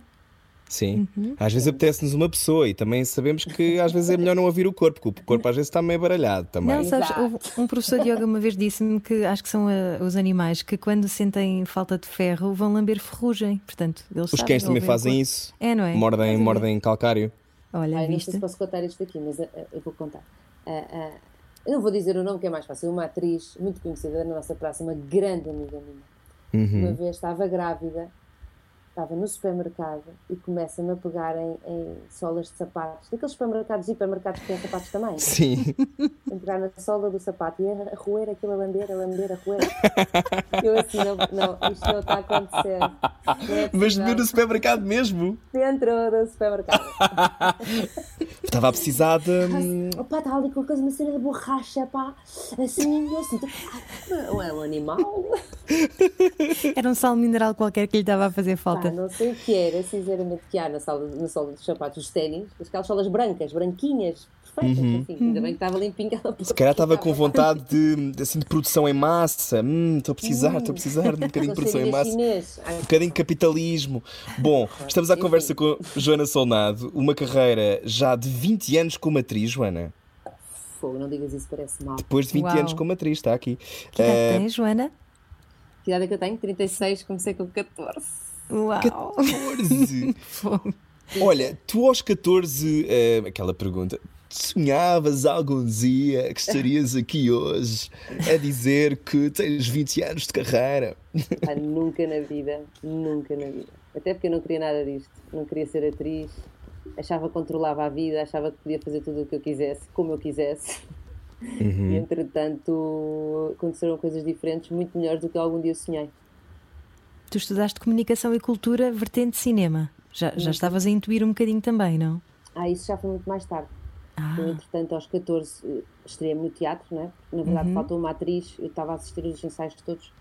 Speaker 2: Sim. Uhum. Às vezes apetece-nos uma pessoa e também sabemos que às vezes é melhor não ouvir o corpo, porque o corpo às vezes está meio baralhado também.
Speaker 3: Não, sabes, um professor de yoga uma vez disse-me que acho que são uh, os animais que quando sentem falta de ferro vão lamber ferrugem. Portanto, eles
Speaker 2: os cães também fazem isso.
Speaker 3: É, não é?
Speaker 2: Mordem, mordem calcário.
Speaker 3: Olha,
Speaker 4: Ai, não sei se posso contar isto aqui, mas uh, eu vou contar. Uh, eu não vou dizer o nome que é mais fácil. Uma atriz muito conhecida na nossa praça, uma grande amiga minha.
Speaker 2: Uhum.
Speaker 4: Uma vez estava grávida estava no supermercado e começa-me a pegar em, em, solas de sapatos, daqueles supermercados e hipermercados que têm sapatos também.
Speaker 2: Sim.
Speaker 4: A pegar na sola do sapato e a roer aquilo, a lamber, a lamber, a roer. Eu assim, não, não isto não está a acontecer. É
Speaker 2: Mas no supermercado mesmo?
Speaker 4: Dentro do supermercado.
Speaker 2: Estava a precisar de.
Speaker 4: Hum, opa, está ali com coisa, uma cena de borracha, pá. Assim, assim, não é um animal.
Speaker 3: Era um sal mineral qualquer que lhe estava a fazer falta.
Speaker 4: Não sei o que era, sinceramente, que há na, sala, na sola dos sapatos, os ténis, aquelas solas brancas, branquinhas, perfeitas, uhum. assim, ainda bem que estava limpinha
Speaker 2: Se calhar estava com vontade de, assim, de produção em massa, hum, estou a precisar, estou a precisar de um bocadinho de produção em massa, um bocadinho de capitalismo. Bom, estamos à conversa com Joana Solnado, uma carreira já de 20 anos como atriz, Joana.
Speaker 4: Fogo, não digas isso, parece mal.
Speaker 2: Depois de 20 Uau. anos como atriz, está aqui.
Speaker 3: Que idade uh, tens, Joana?
Speaker 4: Que idade é que eu tenho? 36, comecei com 14.
Speaker 3: Uau!
Speaker 2: 14! Olha, tu aos 14, uh, aquela pergunta, sonhavas algum dia que estarias aqui hoje a dizer que tens 20 anos de carreira?
Speaker 4: Ah, nunca na vida, nunca na vida. Até porque eu não queria nada disto. Não queria ser atriz. Achava que controlava a vida, achava que podia fazer tudo o que eu quisesse, como eu quisesse. Uhum. E entretanto aconteceram coisas diferentes, muito melhores do que algum dia sonhei.
Speaker 3: Tu estudaste comunicação e cultura, vertente cinema. Já, já estavas a intuir um bocadinho também, não?
Speaker 4: Ah, isso já foi muito mais tarde. Ah. Eu, entretanto, aos 14 eh, estreiei-me no teatro, né? Na verdade, uhum. faltou uma atriz, eu estava a assistir os ensaios todos,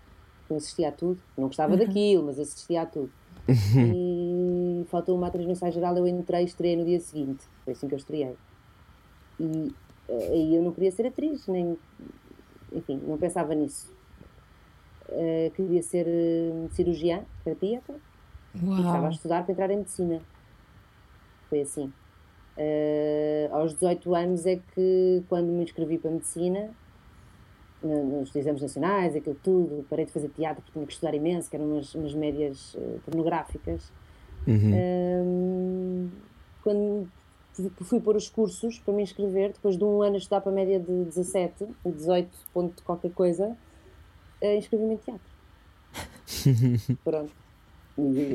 Speaker 4: eu assistia a tudo. Não gostava uhum. daquilo, mas assistia a tudo. E faltou uma atriz no ensaio geral, eu entrei e estreiei no dia seguinte. Foi assim que eu estreiei. E eh, aí eu não queria ser atriz, nem. Enfim, não pensava nisso. Uh, queria ser uh, cirurgiã cardíaca Uau. e estava a estudar para entrar em medicina. Foi assim. Uh, aos 18 anos é que, quando me inscrevi para medicina, nos exames nacionais, aquilo tudo, parei de fazer teatro porque tinha que estudar imenso, que eram umas, umas médias pornográficas. Uhum. Uh, quando fui pôr os cursos para me inscrever, depois de um ano a estudar para a média de 17, 18 ponto qualquer coisa, uh, inscrevi-me em teatro. Pronto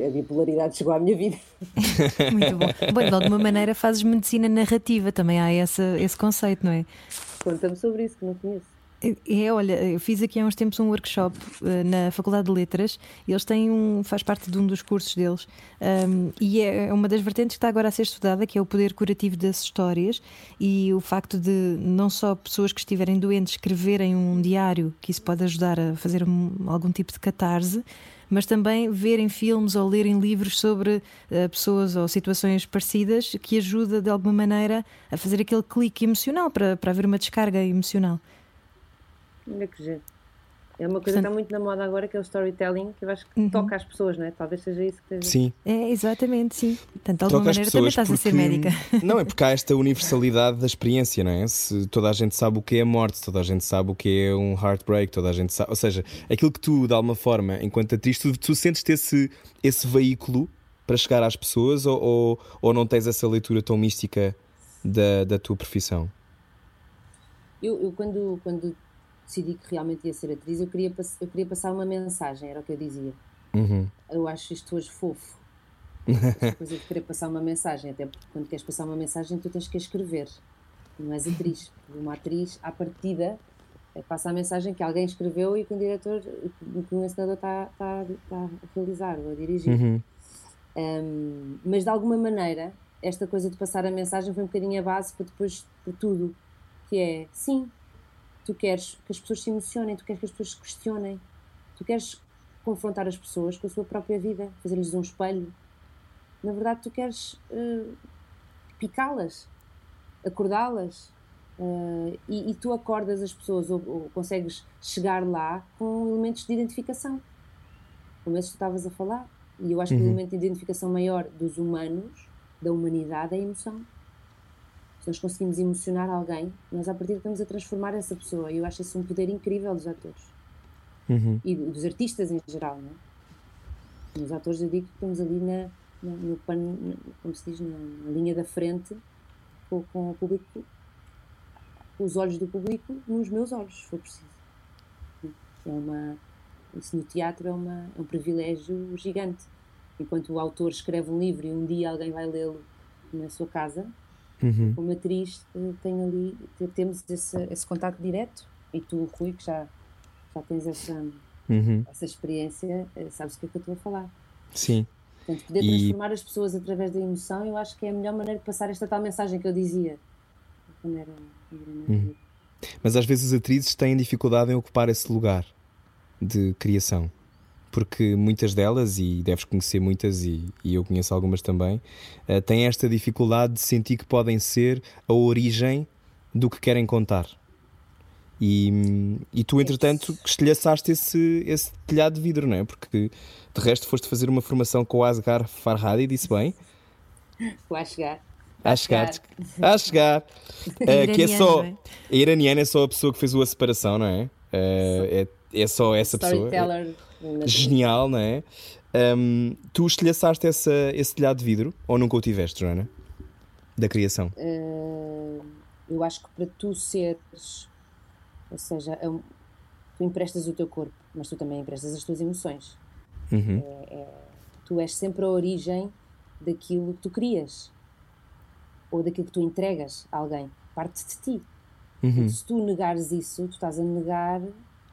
Speaker 4: a bipolaridade chegou à minha vida.
Speaker 3: Muito bom. Bom, de alguma maneira fazes medicina narrativa, também há esse, esse conceito, não é?
Speaker 4: Conta-me sobre isso, que não conheço.
Speaker 3: É, olha, eu fiz aqui há uns tempos um workshop uh, na Faculdade de Letras e eles têm um, faz parte de um dos cursos deles um, e é, é uma das vertentes que está agora a ser estudada, que é o poder curativo das histórias e o facto de não só pessoas que estiverem doentes escreverem um diário, que isso pode ajudar a fazer um, algum tipo de catarse, mas também verem filmes ou lerem livros sobre uh, pessoas ou situações parecidas que ajuda de alguma maneira a fazer aquele clique emocional para, para haver uma descarga emocional.
Speaker 4: Olha que jeito. É uma coisa Portanto, que está muito na moda agora, que é o storytelling, que eu acho que uhum. toca as pessoas, não é? Talvez seja isso que esteja.
Speaker 2: Sim.
Speaker 3: É, exatamente, sim. Portanto, de alguma maneira também estás porque... a ser médica.
Speaker 2: Não, é porque há esta universalidade da experiência, não é? Se toda a gente sabe o que é a morte, toda a gente sabe o que é um heartbreak, toda a gente sabe. Ou seja, aquilo que tu, de alguma forma, enquanto atriz, tu, tu sentes-te esse, esse veículo para chegar às pessoas ou, ou, ou não tens essa leitura tão mística da, da tua profissão?
Speaker 4: Eu, eu quando, quando decidi que realmente ia ser atriz, eu queria, eu queria passar uma mensagem, era o que eu dizia. Uhum. Eu acho isto hoje fofo. Esta coisa de querer passar uma mensagem, até porque quando queres passar uma mensagem, tu tens que escrever. Não és atriz. Uma atriz, à partida, é passa a mensagem que alguém escreveu e que um diretor, que um ensinador está, está, está a realizar ou a dirigir. Uhum. Um, mas de alguma maneira, esta coisa de passar a mensagem foi um bocadinho a base para depois de tudo. Que é, sim, tu queres que as pessoas se emocionem, tu queres que as pessoas se questionem, tu queres confrontar as pessoas com a sua própria vida, fazer-lhes um espelho. Na verdade, tu queres uh, picá-las, acordá-las. Uh, e, e, tu acordas as pessoas ou, ou, consegues chegar lá com elementos de identificação, como esses que tu estavas a falar. E eu acho uhum. que o uhum. elemento de identificação maior dos humanos, da humanidade, é a emoção se nós conseguimos emocionar alguém, nós a partir estamos a transformar essa pessoa. E eu acho isso um poder incrível dos atores. Uhum. E dos artistas em geral, não é? Nos atores eu digo que estamos ali na, na no pano, como se diz, na, na linha da frente com, com, o público, com os olhos do público nos meus olhos, se for preciso. É uma, isso no teatro é, uma, é um privilégio gigante. Enquanto o autor escreve um livro e um dia alguém vai lê-lo na sua casa, Uhum. Como atriz, eh, tenho ali, temos esse, esse contato direto e tu, Rui, que já, já tens essa, uhum. essa experiência, eh, sabes o que é que eu estou a falar.
Speaker 2: Sim.
Speaker 4: Portanto, poder e... transformar as pessoas através da emoção, eu acho que é a melhor maneira de passar esta tal mensagem que eu dizia quando era, quando era uhum.
Speaker 2: Mas às vezes as atrizes têm dificuldade em ocupar esse lugar de criação porque muitas delas, e deves conhecer muitas, e, e eu conheço algumas também, uh, têm esta dificuldade de sentir que podem ser a origem do que querem contar. E, e tu, entretanto, estilhaçaste esse, esse telhado de vidro, não é? Porque de resto foste fazer uma formação com o Asghar Farhadi, disse bem?
Speaker 4: O Asghar.
Speaker 2: A chegar, a chegar. uh, que é só. É? A iraniana é só a pessoa que fez a separação, não é? Uh, é, é só essa pessoa. Genial, não é? Um, tu estilhaçaste essa, esse telhado de vidro ou nunca o tiveste, Joana? Da criação? Uh,
Speaker 4: eu acho que para tu seres, ou seja, tu emprestas o teu corpo, mas tu também emprestas as tuas emoções.
Speaker 2: Uhum.
Speaker 4: É, é, tu és sempre a origem daquilo que tu crias ou daquilo que tu entregas a alguém, parte de ti.
Speaker 2: Uhum.
Speaker 4: Se tu negares isso, tu estás a negar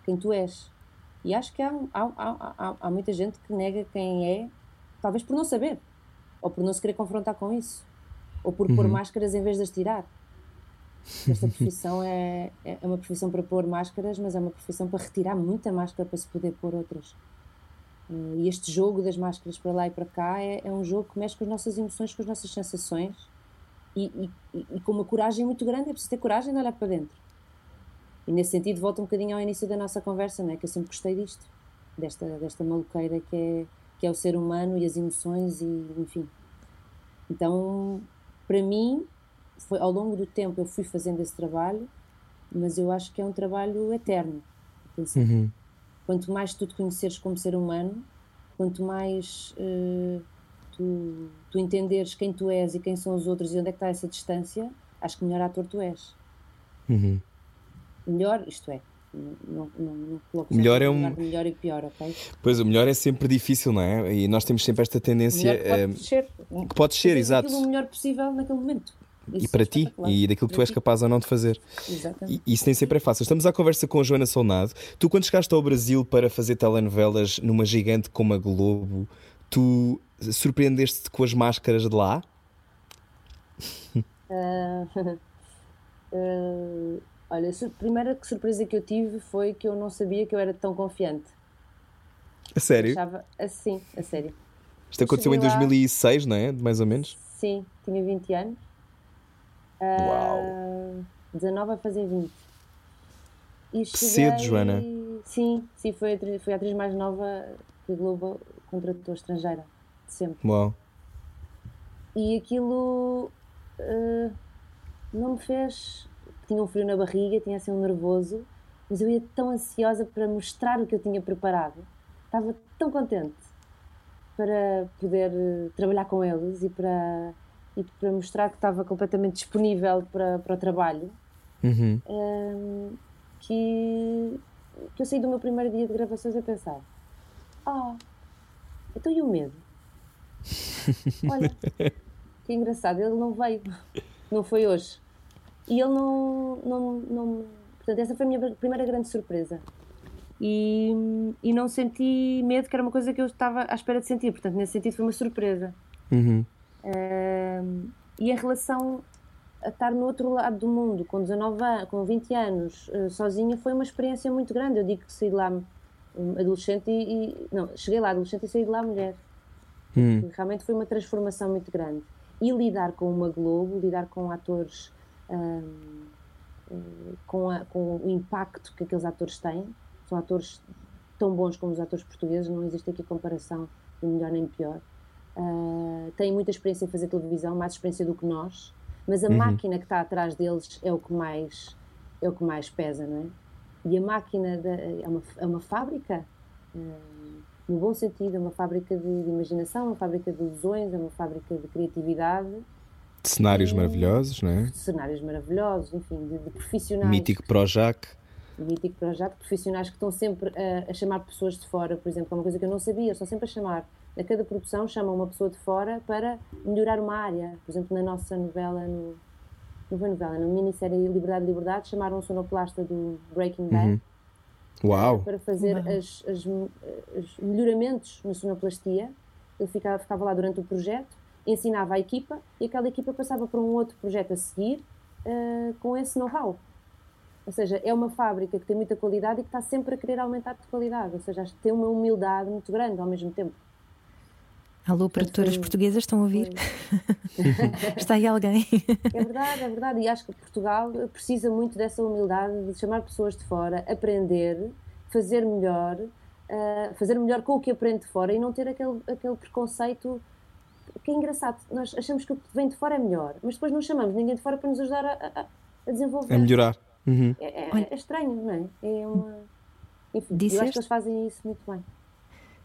Speaker 4: quem tu és. E acho que há, há, há, há, muita gente que nega quem é, talvez por não saber, ou por não se querer confrontar com isso, ou por uhum. pôr máscaras em vez de as tirar. Esta profissão é, é uma profissão para pôr máscaras, mas é uma profissão para retirar muita máscara para se poder pôr outras. Eh, e este jogo das máscaras para lá e para cá é, é um jogo que mexe com as nossas emoções, com as nossas sensações e, e, e, com uma coragem muito grande. É preciso ter coragem de olhar para dentro. E nesse sentido, volta um bocadinho ao início da nossa conversa, não é? que eu sempre gostei disto, desta, desta maluqueira que é, que é o ser humano e as emoções, e enfim. Então, para mim, foi, ao longo do tempo eu fui fazendo esse trabalho, mas eu acho que é um trabalho eterno. Uhum. Quanto mais tu te conheceres como ser humano, quanto mais uh, tu, tu entenderes quem tu és e quem são os outros e onde é que está essa distância, acho que melhor ator tu és.
Speaker 2: Uhum.
Speaker 4: Melhor, isto é, não, não, não
Speaker 2: coloco melhor é um
Speaker 4: melhor e pior, ok?
Speaker 2: Pois o melhor é sempre difícil, não é? E nós temos sempre esta tendência
Speaker 4: que pode uh, ser,
Speaker 2: que pode ser, exato.
Speaker 4: o melhor possível naquele momento.
Speaker 2: Isso e para ti e daquilo que tu és capaz ou não de fazer.
Speaker 4: Exatamente.
Speaker 2: E isso nem sempre é fácil. Estamos à conversa com a Joana Solnado. Tu, quando chegaste ao Brasil para fazer telenovelas numa gigante como a Globo, tu surpreendeste-te com as máscaras de lá?
Speaker 4: Uh, uh, olha, a primeira surpresa que eu tive foi que eu não sabia que eu era tão confiante.
Speaker 2: A sério?
Speaker 4: Achava assim, a sério.
Speaker 2: Isto aconteceu em 2006, não é? Mais ou menos?
Speaker 4: Sim, tinha 20 anos.
Speaker 2: Uau!
Speaker 4: Uh, 19 a fazer 20.
Speaker 2: E que cedo, Joana!
Speaker 4: Sim, sim, foi a, atriz, foi a atriz mais nova que a Globo contratou estrangeira, de sempre.
Speaker 2: Uau!
Speaker 4: E aquilo uh, não me fez. Tinha um frio na barriga, tinha assim um nervoso, mas eu ia tão ansiosa para mostrar o que eu tinha preparado. Estava tão contente para poder uh, trabalhar com eles e para e para mostrar que estava completamente disponível para, para o trabalho,
Speaker 2: uhum.
Speaker 4: um, que, que eu saí do meu primeiro dia de gravações a pensar: Oh, então e o medo? Olha, que engraçado, ele não veio, não foi hoje. E ele não, não, não. Portanto, essa foi a minha primeira grande surpresa. E, e não senti medo, que era uma coisa que eu estava à espera de sentir. Portanto, nesse sentido, foi uma surpresa.
Speaker 2: Uhum.
Speaker 4: Uh, e em relação a estar no outro lado do mundo, com 19 anos, com 20 anos, uh, sozinha, foi uma experiência muito grande. Eu digo que saí de lá um, adolescente e, e, Não, cheguei lá adolescente e saí de lá mulher.
Speaker 2: Hum.
Speaker 4: Realmente foi uma transformação muito grande. E lidar com uma Globo, lidar com atores. Um, com, a, com o impacto que aqueles atores têm, são atores tão bons como os atores portugueses, não existe aqui comparação de melhor nem pior. Uh, têm muita experiência em fazer televisão, mais experiência do que nós, mas a uhum. máquina que está atrás deles é o que mais é o que mais pesa, não é? E a máquina da, é, uma, é uma fábrica, uh, no bom sentido, é uma fábrica de, de, imaginação, uma fábrica de ilusões, é uma fábrica de criatividade.
Speaker 2: De cenários maravilhosos, não é? De
Speaker 4: cenários maravilhosos, enfim, de, de profissionais.
Speaker 2: Mítico Projac.
Speaker 4: Mítico Projac, profissionais que estão sempre a, a chamar pessoas de fora, por exemplo, que é uma coisa que eu não sabia, estão sempre a chamar a cada produção chama uma pessoa de fora para melhorar uma área. Por exemplo, na nossa novela, no, não foi novela, na minissérie Liberdade Liberdade, chamaram um sonoplasta do Breaking Bad.
Speaker 2: Uhum. Uau!
Speaker 4: Para fazer as, as, os melhoramentos na sonoplastia. Ele ficava, ficava lá durante o projeto, ensinava a equipa e aquela equipa passava para um outro projeto a seguir uh, com esse know-how. Ou seja, é uma fábrica que tem muita qualidade e que está sempre a querer aumentar de qualidade. Ou seja, acho que tem uma humildade muito grande ao mesmo tempo.
Speaker 3: Alô, produtoras portuguesas, estão a ouvir? Está aí alguém?
Speaker 4: É verdade, é verdade. E acho que Portugal precisa muito dessa humildade de chamar pessoas de fora, aprender, fazer melhor, uh, fazer melhor com o que aprende de fora e não ter aquele, aquele preconceito que é engraçado. Nós achamos que o que vem de fora é melhor, mas depois não chamamos ninguém de fora para nos ajudar a, a, a desenvolver.
Speaker 2: A melhorar.
Speaker 4: Uhum. É, é, é, estranho, não é? É uma. Enfim, eu acho que eles fazem isso muito bem.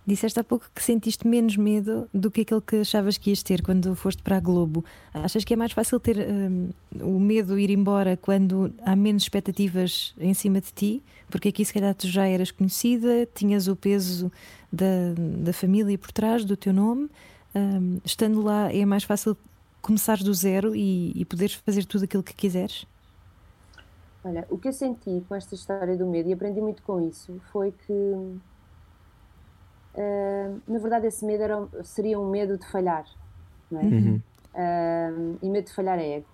Speaker 3: Disseste há pouco que sentiste menos medo do que aquele que achavas que ias ter quando foste para a Globo. Achas que é mais fácil ter um, o medo ir embora quando há menos expectativas em cima de ti? Porque aqui, se calhar, tu já eras conhecida, tinhas o peso da, da família por trás do teu nome. Um, estando lá, é mais fácil começares do zero e, e poderes fazer tudo aquilo que quiseres?
Speaker 4: Olha, o que eu senti com esta história do medo, e aprendi muito com isso, foi que Uh, na verdade, esse medo era, seria um medo de falhar, não é? Uhum. Uh, e medo de falhar é ego.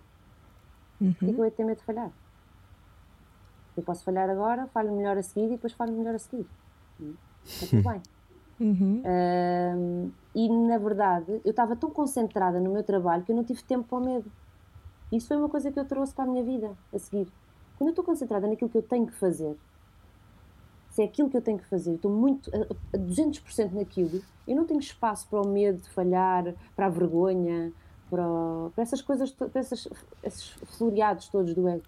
Speaker 4: Uhum. E que eu ia ter medo de falhar? Eu posso falhar agora, falho melhor a seguir e depois falho melhor a seguir. Está tudo bem. Uhum. Uh, e na verdade, eu estava tão concentrada no meu trabalho que eu não tive tempo para o medo. Isso foi uma coisa que eu trouxe para a minha vida a seguir. Quando eu estou concentrada naquilo que eu tenho que fazer, se é aquilo que eu tenho que fazer, estou muito a, 200% naquilo, eu não tenho espaço para o medo de falhar, para a vergonha, para, para essas coisas, para essas, esses floreados todos do ego.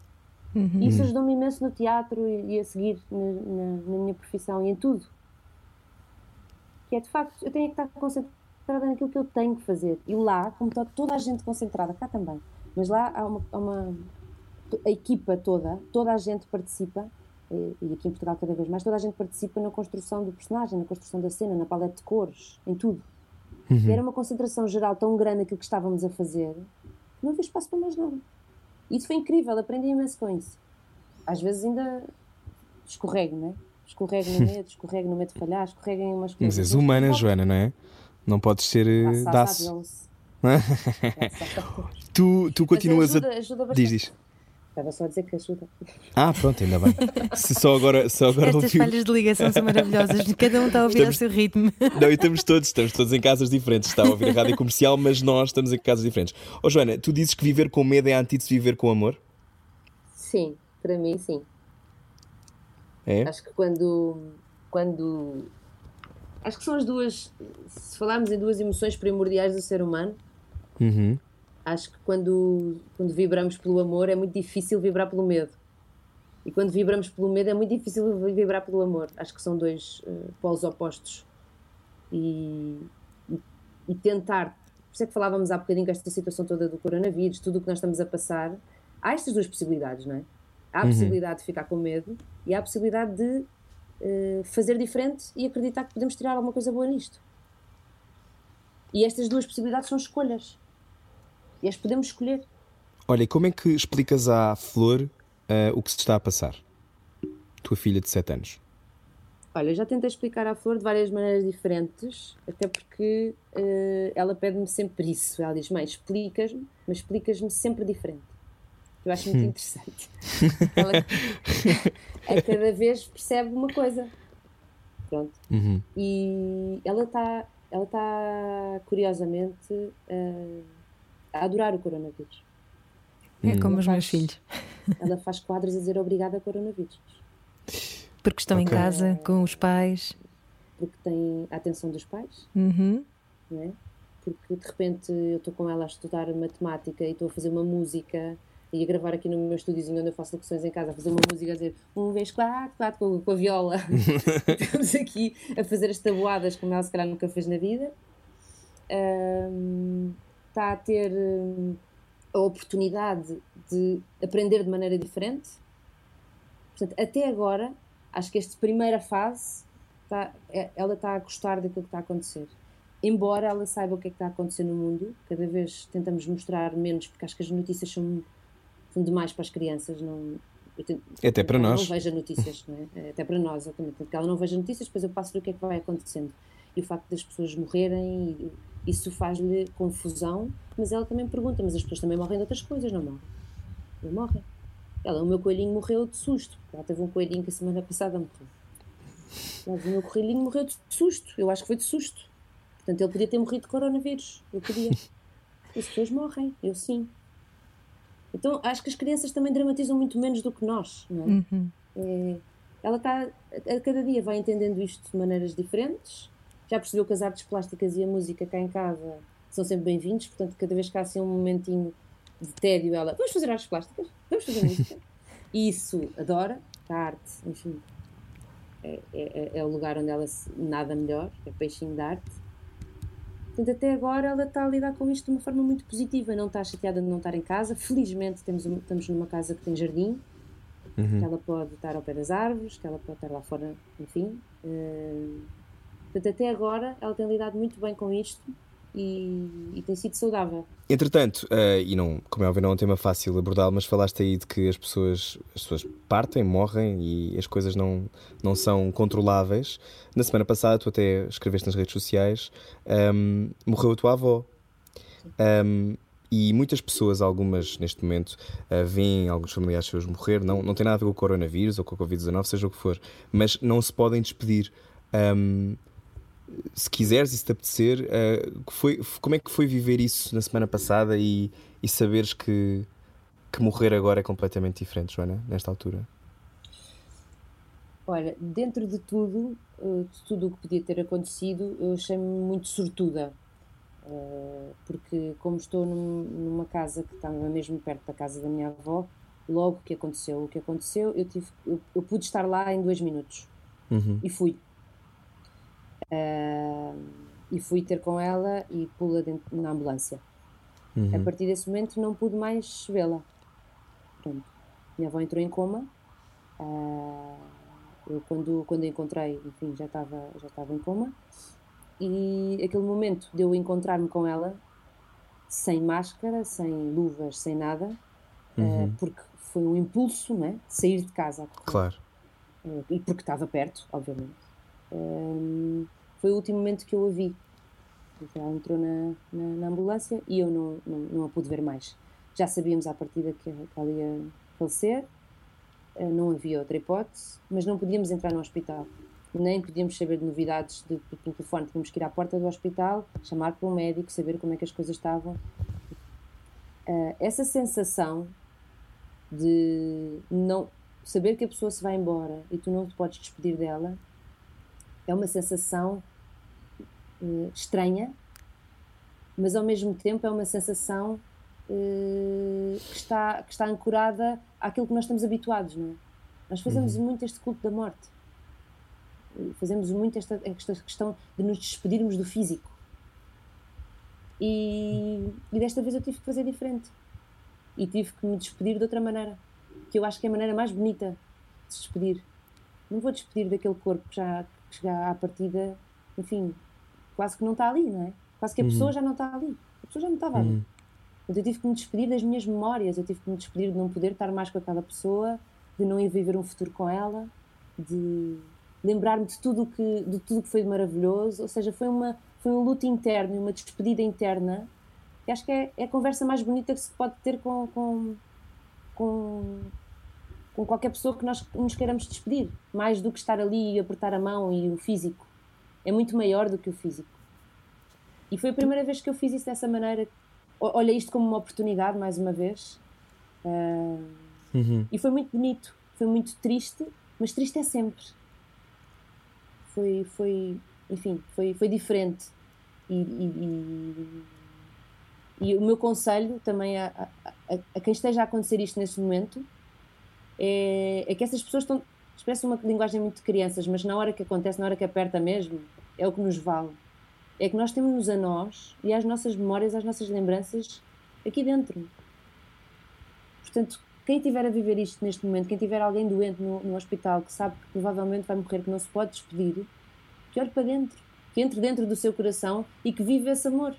Speaker 4: Uhum. E isso ajudou-me imenso no teatro e, e a seguir na, na, na, minha profissão e em tudo. Que é de facto, eu tenho que estar concentrada naquilo que eu tenho que fazer. E lá, como está toda a gente concentrada, cá também, mas lá há uma, há uma a equipa toda, toda a gente participa e aqui em Portugal cada vez mais, toda a gente participa na construção do personagem, na construção da cena, na paleta de cores, em tudo. Uhum. E era uma concentração geral tão grande aquilo que estávamos a fazer que não havia espaço para mais nada. E isso foi incrível, aprendi imenso com isso. Às vezes ainda escorrego, não é? Escorrego no medo, escorrego no medo de falhar, escorrego em umas coisas.
Speaker 2: Mas és humana, Joana, não é? Não podes ser daço. tu, tu continuas
Speaker 4: ajuda,
Speaker 2: a.
Speaker 4: Ajuda
Speaker 2: diz, diz.
Speaker 4: Estava só a dizer que ajuda.
Speaker 2: Ah, pronto, ainda bem. Se só agora, só agora
Speaker 3: Estas ouviu... falhas de ligação são maravilhosas. Cada um está a ouvir estamos... ao seu ritmo.
Speaker 2: Não, e estamos todos, estamos todos em casas diferentes. Está a ouvir a rádio comercial, mas nós estamos em casas diferentes. Ó oh, Joana, tu dizes que viver com medo é a antítese de viver com amor?
Speaker 4: Sim, para mim sim.
Speaker 2: É?
Speaker 4: Acho que quando, quando. Acho que são as duas. Se falarmos em duas emoções primordiais do ser humano,
Speaker 2: uhum
Speaker 4: acho que quando, quando vibramos pelo amor é muito difícil vibrar pelo medo. E quando vibramos pelo medo é muito difícil vibrar pelo amor. Acho que são dois uh, polos opostos. E, e, e, tentar. Por isso é que falávamos há bocadinho com esta situação toda do coronavírus, tudo o que nós estamos a passar. Há estas duas possibilidades, não é? Há a uhum. possibilidade de ficar com medo e há a possibilidade de uh, fazer diferente e acreditar que podemos tirar alguma coisa boa nisto. E estas duas possibilidades são escolhas. E as podemos escolher.
Speaker 2: Olha, e como é que explicas à Flor uh, o que se está a passar? Tua filha de 7 anos.
Speaker 4: Olha, já tentei explicar à Flor de várias maneiras diferentes, até porque uh, ela pede-me sempre isso. Ela diz: Mãe, explicas-me, mas explicas-me sempre diferente. Eu acho muito hum. interessante. ela a cada vez percebe uma coisa. Pronto.
Speaker 2: Uhum.
Speaker 4: E ela está, ela está curiosamente. Uh, a adorar o coronavírus.
Speaker 3: É hum. como os meus filhos.
Speaker 4: Ela faz quadros a dizer obrigada a coronavírus.
Speaker 3: Porque estão okay. em casa com os pais.
Speaker 4: Porque tem a atenção dos pais.
Speaker 3: Uhum.
Speaker 4: É? Porque de repente eu estou com ela a estudar matemática e estou a fazer uma música e a gravar aqui no meu estúdiozinho onde eu faço locuções em casa, a fazer uma música a dizer um vez quatro, quatro com, com a viola. Estamos aqui a fazer as tabuadas como ela se calhar nunca fez na vida. Um, está a ter hum, a oportunidade de aprender de maneira diferente. Portanto, até agora, acho que esta primeira fase, está, é, ela está a gostar daquilo que está a acontecer. Embora ela saiba o que é que está a acontecer no mundo, cada vez tentamos mostrar menos, porque acho que as notícias são demais para as crianças. Não,
Speaker 2: tento, Até para nós.
Speaker 4: não veja notícias, não é? Até para nós, exatamente. Porque ela não veja notícias, depois eu passo-lhe o que é que vai acontecendo. E o facto das pessoas morrerem isso faz-lhe confusão, mas ela também pergunta: mas as pessoas também morrem de outras coisas, não morrem? Não morrem. Ela, o meu coelhinho morreu de susto. Ela teve um coelhinho que a semana passada morreu. Ela, o meu coelhinho morreu de susto. Eu acho que foi de susto. Portanto, ele podia ter morrido de coronavírus. Eu podia. As pessoas morrem. Eu sim. Então, acho que as crianças também dramatizam muito menos do que nós. Não é?
Speaker 3: Uhum.
Speaker 4: é ela está, a cada dia vai entendendo isto de maneiras diferentes já percebeu que as artes plásticas e a música cá em casa são sempre bem-vindos, portanto, cada vez que há assim um momentinho de tédio, ela, vamos fazer artes plásticas, vamos fazer música. E isso, adora, a arte, enfim. é, é, é o lugar onde ela se, nada melhor, é peixinho de arte. Portanto, até agora ela está a lidar com isto de uma forma muito positiva, não está chateada de não estar em casa. Felizmente temos, estamos numa casa que tem jardim, uhum. que ela pode estar ao pé das árvores, que ela pode estar lá fora, enfim. Uh, portanto, até agora ela tem lidado muito bem com isto e, e tem sido saudável.
Speaker 2: Entretanto, uh, e não, como é óbvio, não é um tema fácil abordá-lo, mas falaste aí de que as pessoas, as pessoas partem, morrem e as coisas não, não são controláveis. Na semana passada, tu até escreveste nas redes sociais, um, morreu a tua avó. Um, e muitas pessoas, algumas neste momento, uh, veem alguns familiares seus morrer. Não, não tem nada a ver com o coronavírus ou com a Covid-19, seja o que for, mas não se podem despedir. Um, se quiseres e se te apetecer, uh, foi, como é que foi viver isso na semana passada e, e saberes que, que morrer agora é completamente diferente, Joana, nesta altura?
Speaker 4: Olha, dentro de tudo, eh, de tudo o que podia ter acontecido, eu achei-me muito sortuda. Eh, porque, como estou numa casa que estava mesmo perto da casa da minha avó, logo que aconteceu o que aconteceu, eu, tive, eu, eu pude estar lá em dois minutos. Uhum. E fui. Uh, e fui ter com ela e pula dentro, na ambulância. Uhum. A partir desse momento não pude mais vê-la. Minha avó entrou em coma. Uh, eu quando, quando a encontrei, enfim, já estava já estava em coma. E aquele momento de eu encontrar-me com ela, sem máscara, sem luvas, sem nada, uhum. uh, porque foi um impulso, né? Sair de casa.
Speaker 2: Claro.
Speaker 4: Uh, e porque estava perto, obviamente. Um, foi o último momento que eu a vi. Ela entrou na, na, na ambulância e eu não, não, não, a pude ver mais. Já sabíamos à partida que, que ela ia falecer, uh, não havia outra hipótese, mas não podíamos entrar no hospital. Nem podíamos saber de novidades de, de, pelo telefone. Tínhamos que ir à porta do hospital, chamar para um médico, saber como é que as coisas estavam. Uh, essa sensação de não saber que a pessoa se vai embora e tu não te podes despedir dela é uma sensação uh, estranha, mas ao mesmo tempo é uma sensação uh, que, está, que está ancorada àquilo que nós estamos habituados, não é? Nós fazemos uhum. muito este culto da morte. Fazemos muito esta, esta questão de nos despedirmos do físico. E, e desta vez eu tive que fazer diferente. E tive que me despedir de outra maneira. Que eu acho que é a maneira mais bonita de se despedir. Não vou despedir daquele corpo que já, chegar à partida, enfim, quase que não está ali, não é? Quase que a uhum. pessoa já não está ali. A pessoa já não estava uhum. ali. Então eu tive que me despedir das minhas memórias, eu tive que me despedir de não poder estar mais com aquela pessoa, de não ir viver um futuro com ela, de lembrar-me de tudo que de tudo que foi maravilhoso, ou seja, foi uma foi um luto interno, uma despedida interna. Que acho que é, é a conversa mais bonita que se pode ter com, com, com com qualquer pessoa que nós nos queiramos despedir, mais do que estar ali e apertar a mão e o físico. É muito maior do que o físico. E foi a primeira vez que eu fiz isso dessa maneira. Olha isto como uma oportunidade, mais uma vez. Uh, uhum. E foi muito bonito. Foi muito triste, mas triste é sempre. Foi, foi enfim, foi, foi diferente. E, e, e, e o meu conselho também a, a, a, quem esteja a acontecer isto nesse momento é, é que essas pessoas estão, expressam uma linguagem muito de crianças, mas na hora que acontece, na hora que aperta mesmo, é o que nos vale. É que nós temos-nos a nós e às nossas memórias, às nossas lembranças aqui dentro. Portanto, quem estiver a viver isto neste momento, quem tiver alguém doente no, no, hospital que sabe que provavelmente vai morrer, que não se pode despedir, que olhe para dentro, que entre dentro do seu coração e que vive esse amor.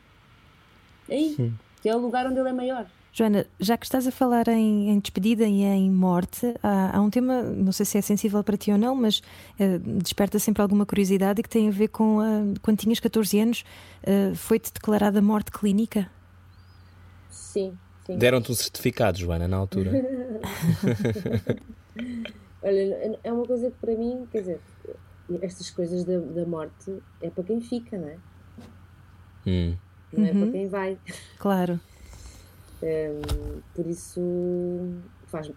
Speaker 4: Aí, Sim. que é o lugar onde ele é maior.
Speaker 3: Joana, já que estás a falar em, em despedida e em morte, há, há, um tema, não sei se é sensível para ti ou não, mas uh, desperta sempre alguma curiosidade e que tem a ver com uh, quando tinhas 14 anos, uh, foi-te declarada morte clínica?
Speaker 4: Sim. sim.
Speaker 2: Deram-te um certificado, Joana, na altura.
Speaker 4: Olha, é uma coisa que para mim, quer dizer, estas coisas da, da morte é para quem fica, não é? Hum. Não é uhum. para quem vai.
Speaker 3: Claro.
Speaker 4: Um, por isso faz,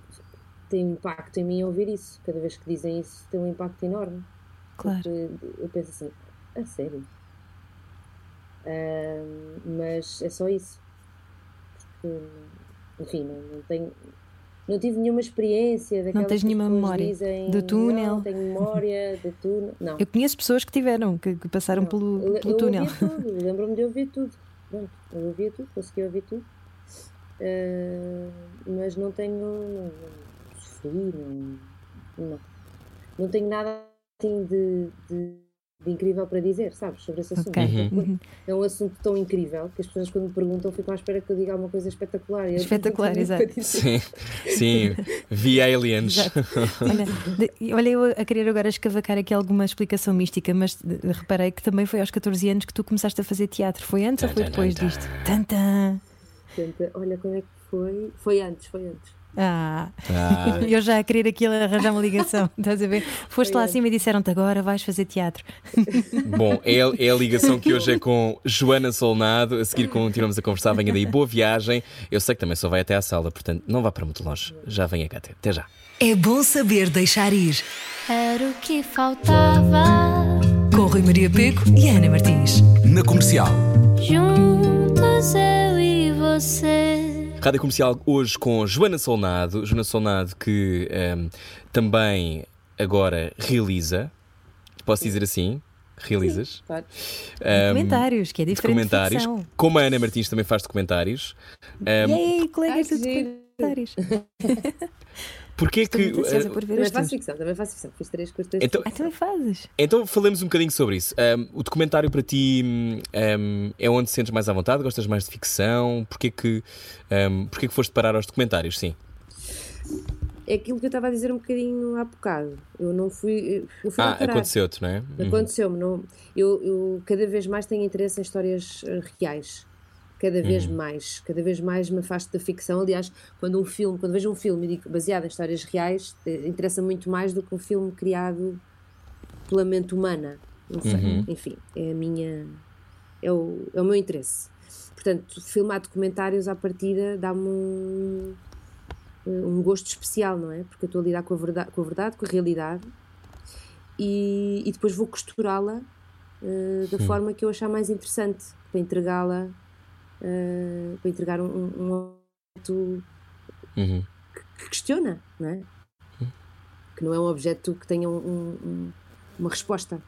Speaker 4: tem impacto em mim ouvir isso. Cada vez que dizem isso tem um impacto enorme.
Speaker 3: Claro.
Speaker 4: eu penso assim, a sério. Um, mas é só isso. Porque, enfim, não, não tenho. não tive nenhuma experiência daquelas
Speaker 3: Não tens nenhuma memória
Speaker 4: dizem,
Speaker 3: do túnel?
Speaker 4: Não, tenho memória do túnel. Não.
Speaker 3: Eu conheço pessoas que tiveram, que, que passaram
Speaker 4: não.
Speaker 3: pelo, pelo
Speaker 4: eu
Speaker 3: túnel.
Speaker 4: lembro-me de ouvir tudo. Pronto, eu ouvia tudo, conseguia ouvir tudo. Uh, mas não tenho. Não, não não, não. Tenho nada assim de, de, de incrível para dizer, sabes? Sobre esse assunto.
Speaker 3: Okay.
Speaker 2: Uhum.
Speaker 4: É um assunto tão incrível que as pessoas, quando me perguntam, ficam à espera que eu diga alguma coisa espetacular.
Speaker 3: espetacular, exato.
Speaker 2: Sim, sim. Vi aliens.
Speaker 3: olha, olha, eu a querer agora escavacar aqui alguma explicação mística, mas reparei que também foi aos 14 anos que tu começaste a fazer teatro. Foi antes ou foi depois disto? Tantan!
Speaker 4: 70. Olha, quando é que foi? Foi antes, foi antes.
Speaker 3: Ah.
Speaker 2: ah.
Speaker 3: eu já a querer aquilo arranjar uma ligação, estás a ver? Foste lá acima e disseram-te agora vais fazer teatro.
Speaker 2: Bom, é, é, a ligação que hoje é com Joana Solnado. A seguir continuamos a conversar, venha daí, boa viagem. Eu sei que também só vai até à sala, portanto não vá para muito longe. Já venha cá, até, até já.
Speaker 5: É bom saber deixar ir.
Speaker 1: Era o que faltava.
Speaker 5: Com Rui Maria Peco e Ana Martins.
Speaker 6: Na comercial.
Speaker 1: Juntos é você.
Speaker 2: Rádio Comercial hoje com Joana Solnado. Joana Solnado que ehm, também agora realiza. Posso dizer assim? Realizas?
Speaker 4: Claro.
Speaker 2: Ehm,
Speaker 3: Documentários, que é diferente
Speaker 2: documentários.
Speaker 3: ficção.
Speaker 2: Como a Ana Martins também faz documentários. Ehm,
Speaker 3: E aí, colegas
Speaker 4: Ai,
Speaker 3: de documentários.
Speaker 2: Porquê
Speaker 3: Estou
Speaker 2: que.
Speaker 3: muito ansiosa por ver
Speaker 4: Também faço ficção, também faço ficção. Fiz três coisas.
Speaker 2: Então-
Speaker 3: Ah, também fazes.
Speaker 2: Então falemos um bocadinho sobre isso. Um, o documentário para ti um, é onde te sentes mais à vontade? Gostas mais de ficção? Porquê que, um, porquê que foste parar aos documentários? Sim.
Speaker 4: É aquilo que eu estava a dizer um bocadinho há bocado. Eu não fui. Eu fui
Speaker 2: Ah, aconteceu-te, não é? Uhum.
Speaker 4: Aconteceu-me. Não, eu, eu cada vez mais tenho interesse em histórias eh, reais. Cada vez
Speaker 2: Uhum.
Speaker 4: mais. Cada vez mais me afasto da ficção. Aliás, quando um filme, quando vejo um filme digo baseado em histórias reais, eh, interessa muito mais do que um filme criado pela mente humana. Não sei.
Speaker 2: Uhum.
Speaker 4: Enfim, é a minha. É o, é o meu interesse. Portanto, filmar documentários à partida dá-me um, um gosto especial, não é? Porque eu estou a lidar com a verdade, com a, verdade, com a realidade e, e depois vou costurá-la eh, da forma que eu achar mais interessante para entregá-la, eh, para entregar um, um, objeto
Speaker 2: Uhum.
Speaker 4: que questiona, não é? Que não é um objeto que tenha um- um- um- uma resposta,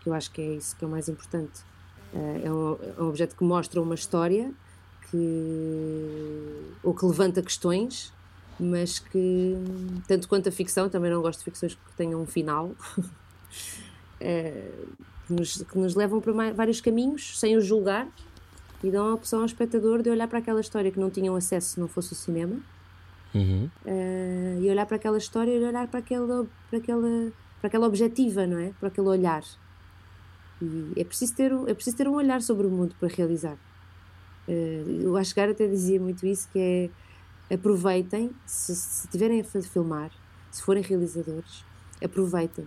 Speaker 4: que eu acho que é isso que é o mais importante. Eh, é, um, é um objeto que mostra uma história que ou que levanta questões, mas que tanto quanto a ficção, também não gosto de ficções que tenham um final. eh, que, nos, que nos levam para mai- vários caminhos sem o julgar e dão a opção ao espectador de olhar para aquela história que não tinham acesso se não fosse o cinema
Speaker 2: Uhum.
Speaker 4: eh, e olhar para aquela história e olhar para aquela, para aquela, para aquela objetiva, não é? Para aquele olhar. E é preciso ter, um- é preciso ter um olhar sobre o mundo para realizar. Eh, o Asgar até dizia muito isso, que é aproveitem, se, se tiverem a filmar, se forem realizadores, aproveitem,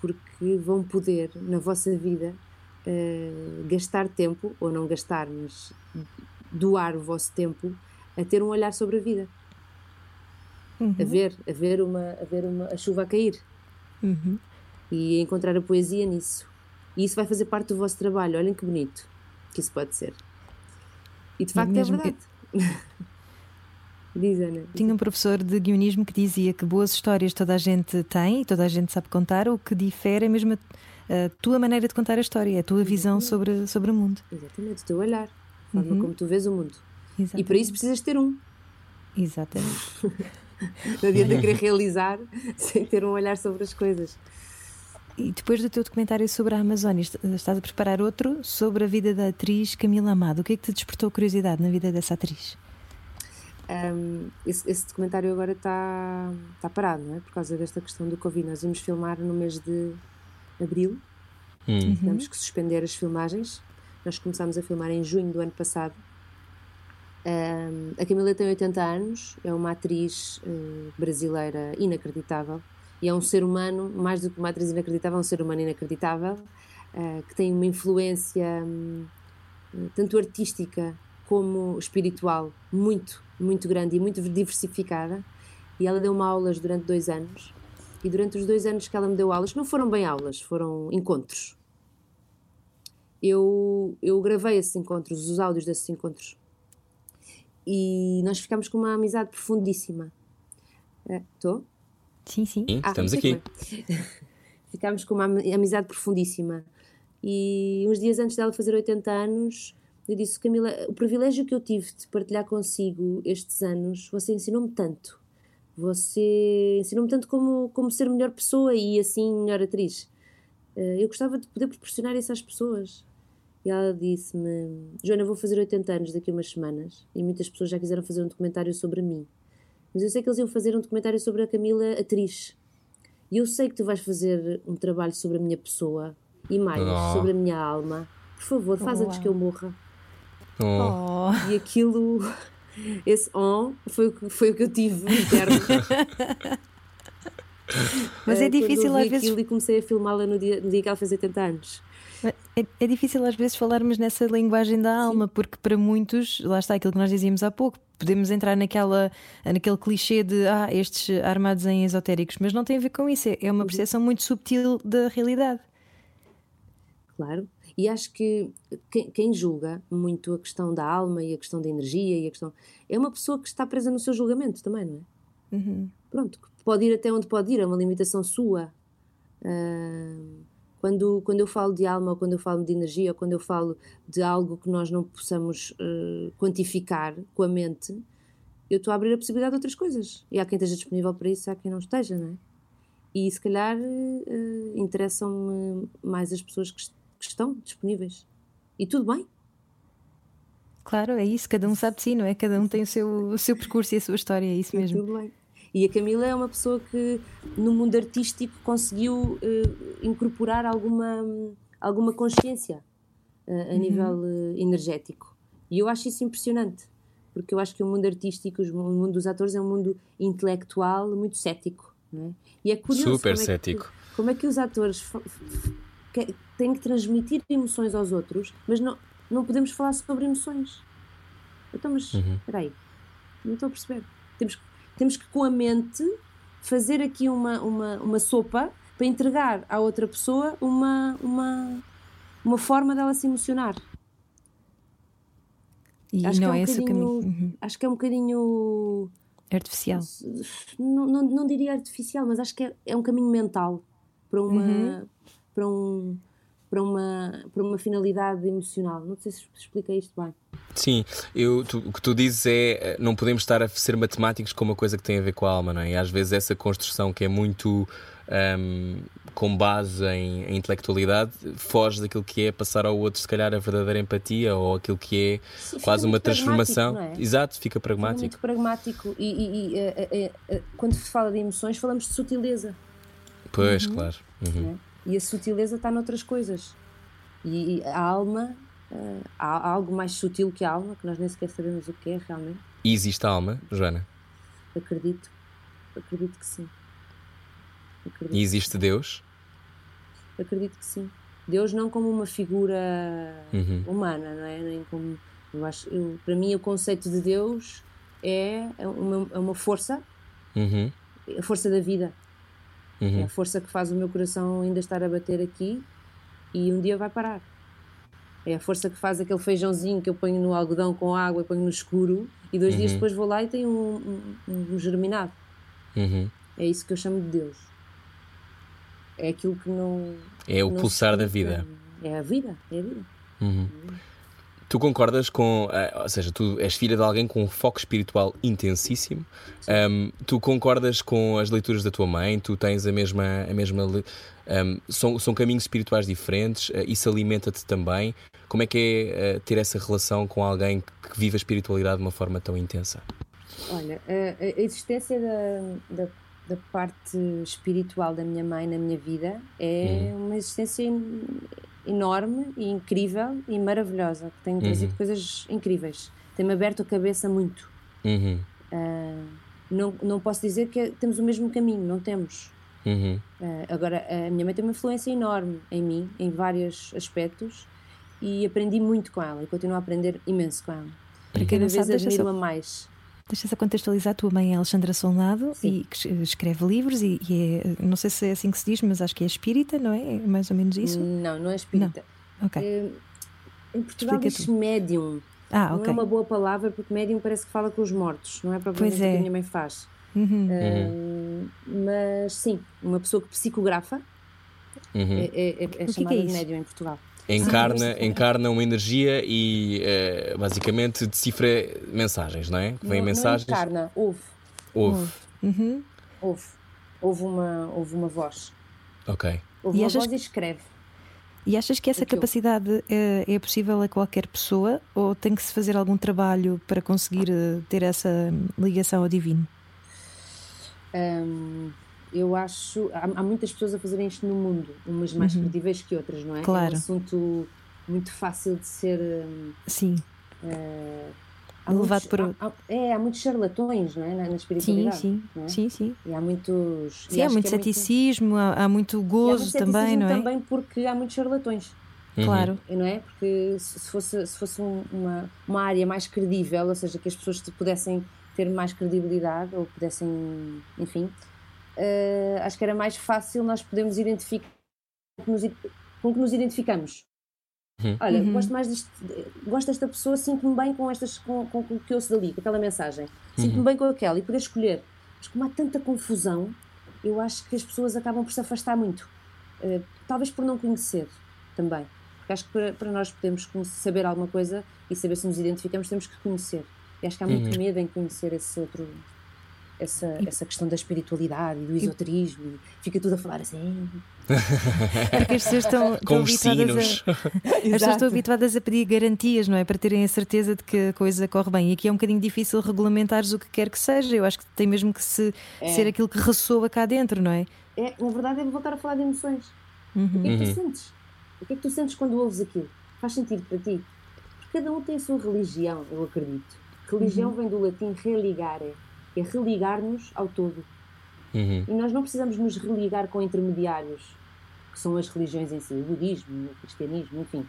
Speaker 4: porque vão poder, na vossa vida, eh, gastar tempo, ou não gastar, mas doar o vosso tempo a ter um olhar sobre a vida a ver, a ver, uma, a ver uma, a chuva a cair
Speaker 3: Uhum.
Speaker 4: e a encontrar a poesia nisso. E isso vai fazer parte do vosso trabalho. Olhem que bonito que isso pode ser. E de facto é
Speaker 3: mesmo,
Speaker 4: verdade. Diz Ana.
Speaker 3: Tinha um professor de guionismo que dizia que boas histórias toda a gente tem e toda a gente sabe contar, o que difere é mesmo a, a tua maneira de contar a história, a tua visão sobre, sobre o mundo.
Speaker 4: Exatamente, o teu olhar, a forma como tu vês o mundo. E
Speaker 3: Exatamente.
Speaker 4: para isso precisas ter um.
Speaker 3: Exatamente.
Speaker 4: Não adianta querer realizar sem ter um olhar sobre as coisas.
Speaker 3: E depois do teu documentário sobre a Amazónia, est- estás a preparar outro sobre a vida da atriz Camila Amado. O que é que te despertou curiosidade na vida dessa atriz?
Speaker 4: Um, esse, esse documentário agora está está parado, não é? Por causa desta questão do Covid. Nós íamos filmar no mês de abril
Speaker 2: Hum.
Speaker 4: tivemos que suspender as filmagens. Nós começámos a filmar em junho do ano passado. Ahm, a Camila tem 80 anos, é uma atriz eh, brasileira inacreditável e é um ser humano, mais do que uma atriz inacreditável, é um ser humano inacreditável eh, que tem uma influência hum, tanto artística como espiritual muito, muito grande e muito diversificada. E ela deu-me aulas durante dois anos. E durante os dois anos que ela me deu aulas, não foram bem aulas, foram encontros. Eu, eu gravei esses encontros, os áudios desses encontros. E nós ficámos com uma amizade profundíssima. Estou?
Speaker 3: Sim, sim.
Speaker 2: Sim,
Speaker 4: Ah,
Speaker 2: estamos
Speaker 4: sei
Speaker 2: aqui.
Speaker 4: que foi. Ficámos com uma ami- amizade profundíssima. E uns dias antes dela fazer 80 anos, eu disse: Camila, o privilégio que eu tive de partilhar consigo estes anos, você ensinou-me tanto. Você ensinou-me tanto como, como ser melhor pessoa e assim melhor atriz. Eh, Eu gostava de poder proporcionar isso às pessoas. E ela disse-me: Joana, vou fazer 80 anos daqui a umas semanas e muitas pessoas já quiseram fazer um documentário sobre mim. Mas eu sei que eles iam fazer um documentário sobre a Camila, atriz. E eu sei que tu vais fazer um trabalho sobre a minha pessoa e mais,
Speaker 2: Oh.
Speaker 4: sobre a minha alma. Por favor, faz antes
Speaker 3: Uau.
Speaker 4: que eu morra.
Speaker 2: Oh,
Speaker 3: Oh,
Speaker 4: E aquilo, esse on, foi o que, foi o que eu tive interno.
Speaker 3: Mas
Speaker 4: Eh,
Speaker 3: é difícil às vezes.
Speaker 4: aquilo e comecei a filmá-la no dia, no dia que ela fez 80 anos.
Speaker 3: É, é difícil às vezes falarmos nessa linguagem da alma, porque para muitos, lá está aquilo que nós dizíamos há pouco, podemos entrar naquela, naquele clichê de ah, estes armados em esotéricos, mas não tem a ver com isso, é- é uma percepção muito subtil da realidade.
Speaker 4: Claro. E acho que quem, julga muito a questão da alma e a questão da energia e a questão. É uma pessoa que está presa no seu julgamento também, não é?
Speaker 3: Uhum.
Speaker 4: Pronto, pode ir até onde pode ir, é uma limitação sua. Ah, quando, quando eu falo de alma, ou quando eu falo de energia, ou quando eu falo de algo que nós não possamos eh, quantificar com a mente, eu estou a abrir a possibilidade de outras coisas. E há quem esteja disponível para isso, há quem não esteja, não é? E se calhar eh, interessam-me mais as pessoas que, que estão disponíveis. E tudo bem.
Speaker 3: Claro, é isso, cada um sabe de si, não é? Cada um tem o seu, o seu percurso e a sua história, é isso
Speaker 4: E
Speaker 3: mesmo.
Speaker 4: Tudo bem. E a Camila é uma pessoa que no mundo artístico conseguiu eh, incorporar alguma, alguma consciência eh, a nível eh, energético. E eu acho isso impressionante, porque eu acho que o mundo artístico, o mundo dos atores é um mundo intelectual muito cético. Não é? E é curioso
Speaker 2: Super
Speaker 4: como é que-
Speaker 2: cético.
Speaker 4: como é que os atores que- têm que transmitir emoções aos outros, mas não, não podemos falar sobre emoções. Então, mas
Speaker 2: Uhum.
Speaker 4: espera aí, não estou a perceber. Temos, que- temos que, com a mente, fazer aqui uma, uma, uma sopa para entregar à outra pessoa uma, uma, uma forma dela se emocionar.
Speaker 3: E
Speaker 4: Acho que
Speaker 3: não
Speaker 4: é
Speaker 3: é
Speaker 4: um
Speaker 3: esse o caminho
Speaker 4: bocadinho-
Speaker 3: Uhum.
Speaker 4: Acho que é um bocadinho.
Speaker 3: artificial.
Speaker 4: Não, não, não diria artificial, mas acho que é, é um caminho mental para uma,
Speaker 3: Uhum.
Speaker 4: Para, um, para, uma, para uma finalidade emocional. Não sei se expliquei isto bem.
Speaker 2: Sim, eu, tu- o que tu dizes é eh, não podemos estar a ser matemáticos com uma coisa que tem a ver com a alma, não é? E às vezes essa construção que é muito ahm, com base em, em intelectualidade foge daquilo que é passar ao outro, se calhar, a verdadeira empatia ou aquilo que é
Speaker 4: Sim, fica
Speaker 2: quase uma transformação.
Speaker 4: é?
Speaker 2: Exato, fica
Speaker 4: Fica
Speaker 2: pragmático.
Speaker 4: muito pragmático. E, e- e, eh, eh, eh, quando se fala de emoções, falamos de sutileza.
Speaker 2: Pois, claro. Uhum.
Speaker 4: né? E a sutileza está noutras coisas. E, e a alma, eh, há, algo mais sutil que a alma, que nós nem sequer sabemos o que é realmente.
Speaker 2: E existe alma, Joana?
Speaker 4: Acredito. Acredito que sim. Acredito,
Speaker 2: E existe Deus?
Speaker 4: acredito que sim. Deus não como uma figura
Speaker 2: Uhum.
Speaker 4: humana, não é? Nem como, eu acho, eu- para mim, o conceito de Deus é uma, é uma força,
Speaker 2: Uhum.
Speaker 4: a força da vida. É
Speaker 2: Uhum.
Speaker 4: a força que faz o meu coração ainda estar a bater aqui e um dia vai parar. É a força que faz aquele feijãozinho que eu ponho no algodão com água e ponho no escuro e dois dias
Speaker 2: Uhum.
Speaker 4: depois vou lá e tenho um, um- um germinado.
Speaker 2: Uhum.
Speaker 4: É isso que eu chamo de Deus. É aquilo que não.
Speaker 2: É o
Speaker 4: não
Speaker 2: pulsar da vida.
Speaker 4: É a vida, é a vida.
Speaker 2: Uhum. Tu concordas com, eh, ou seja, tu és filha de alguém com um foco espiritual intensíssimo. Um, tu concordas com as leituras da tua mãe? Tu tens a mesma, a mesma, um, são, são caminhos espirituais diferentes. eh, isso alimenta-te também. Como é que é eh, ter essa relação com alguém que vive a espiritualidade de uma forma tão intensa?
Speaker 4: Olha, a, a existência da, da, da parte espiritual da minha mãe na minha vida é uma existência en- enorme e incrível e maravilhosa, que tem trazido coisas incríveis. Tem-me aberto a cabeça muito.
Speaker 2: Uhum.
Speaker 4: Ah, não, não posso dizer que temos o mesmo caminho, não temos.
Speaker 2: Uhum.
Speaker 4: Ah, agora, a minha mãe tem uma influência enorme em mim, em vários aspectos, e aprendi muito com ela e continuo a aprender imenso com ela.
Speaker 3: Quem
Speaker 4: Cada vez admiro-a mais.
Speaker 3: Deixa só contextualizar. A tua mãe é Alexandra Solnado
Speaker 4: Sim.
Speaker 3: e que es- escreve livros e, e é, não sei se é assim que se diz, mas acho que é espírita, não é? É mais ou menos isso?
Speaker 4: Não, não é espírita.
Speaker 3: Ok.
Speaker 4: Eh, em Portugal diz médium.
Speaker 3: Ah,
Speaker 4: Não é uma boa palavra porque médium parece que fala com os mortos, não é propriamente
Speaker 3: Pois
Speaker 4: o que
Speaker 3: é.
Speaker 4: a minha mãe faz.
Speaker 3: Uhum.
Speaker 4: Uh, mas sim, uma pessoa que psicografa
Speaker 2: Uhum.
Speaker 4: é, é, é, é
Speaker 3: O que é
Speaker 4: chamada
Speaker 3: é
Speaker 4: de
Speaker 3: isso?
Speaker 4: médium em Portugal.
Speaker 2: Encarna, encarna uma energia e eh, basicamente decifra mensagens, não é? Que vêm
Speaker 4: não,
Speaker 2: mensagens.
Speaker 4: Não encarna, ouve,
Speaker 2: Ouve.
Speaker 3: Uhum.
Speaker 4: ouve, ouve uma, ouve uma voz.
Speaker 2: Ok.
Speaker 4: Ouve
Speaker 3: E
Speaker 4: uma voz e escreve.
Speaker 3: E achas que essa
Speaker 4: Aquilo.
Speaker 3: capacidade é, é possível a qualquer pessoa ou tem que se fazer algum trabalho para conseguir eh, ter essa ligação ao divino?
Speaker 4: Hum, eu acho. Há, há muitas pessoas a fazerem isto no mundo, umas mais credíveis que outras, não é? É
Speaker 3: Claro.
Speaker 4: um assunto muito fácil de ser. hum,
Speaker 3: Sim,
Speaker 4: há
Speaker 3: Levado
Speaker 4: muitos-
Speaker 3: por-
Speaker 4: há- há- é, há muitos charlatões, não é? Na, na
Speaker 3: sim,
Speaker 4: espiritualidade.
Speaker 3: sim,
Speaker 4: não é?
Speaker 3: sim, sim.
Speaker 4: E há muitos. e
Speaker 3: Sim, há
Speaker 4: acho
Speaker 3: muito
Speaker 4: é
Speaker 3: ceticismo, há, há muito
Speaker 4: há
Speaker 3: gozo
Speaker 4: muito
Speaker 3: também, não é?
Speaker 4: também porque há muitos charlatões.
Speaker 2: Uhum.
Speaker 3: Claro.
Speaker 4: não é? Porque se se fosse, se fosse um- uma, uma área mais credível, ou seja, que as pessoas pudessem ter mais credibilidade ou pudessem, enfim, eh, acho que era mais fácil nós podermos identificar com que nos, identificamos.
Speaker 2: Uhum.
Speaker 4: Olha,
Speaker 3: Uhum.
Speaker 4: gosto mais deste, gosto desta pessoa, sinto-me bem com estas com, com, com o que ouço dali, com aquela mensagem. Sinto-me bem com aquela e poder escolher. Mas como há tanta confusão, eu acho que as pessoas acabam por se afastar muito. Eh, talvez por não conhecer também. Porque acho que para, para nós podermos saber alguma coisa e saber se nos identificamos, temos que conhecer. E acho que há muito medo em conhecer esse outro. Essa, essa questão da espiritualidade e do esoterismo, e fica tudo a falar assim.
Speaker 3: Porque as pessoas estão, estão
Speaker 2: Com
Speaker 3: habituadas a, as pessoas estão habituadas a pedir garantias, não é? Para terem a certeza de que a coisa corre bem. E aqui é um bocadinho difícil regulamentares o que quer que seja. Eu acho que tem mesmo que se, ser aquilo que ressoa cá dentro, não é?
Speaker 4: É, na verdade, é voltar a falar de emoções.
Speaker 3: Uhum.
Speaker 4: O que é que tu sentes? O que é que tu sentes quando ouves aquilo? Faz sentido para ti? Porque cada um tem a sua religião, eu acredito. Religião vem do latim religare, é religar-nos ao todo.
Speaker 2: Uhum.
Speaker 4: E nós não precisamos nos religar com intermediários, que são as religiões em si, o budismo, o cristianismo, enfim.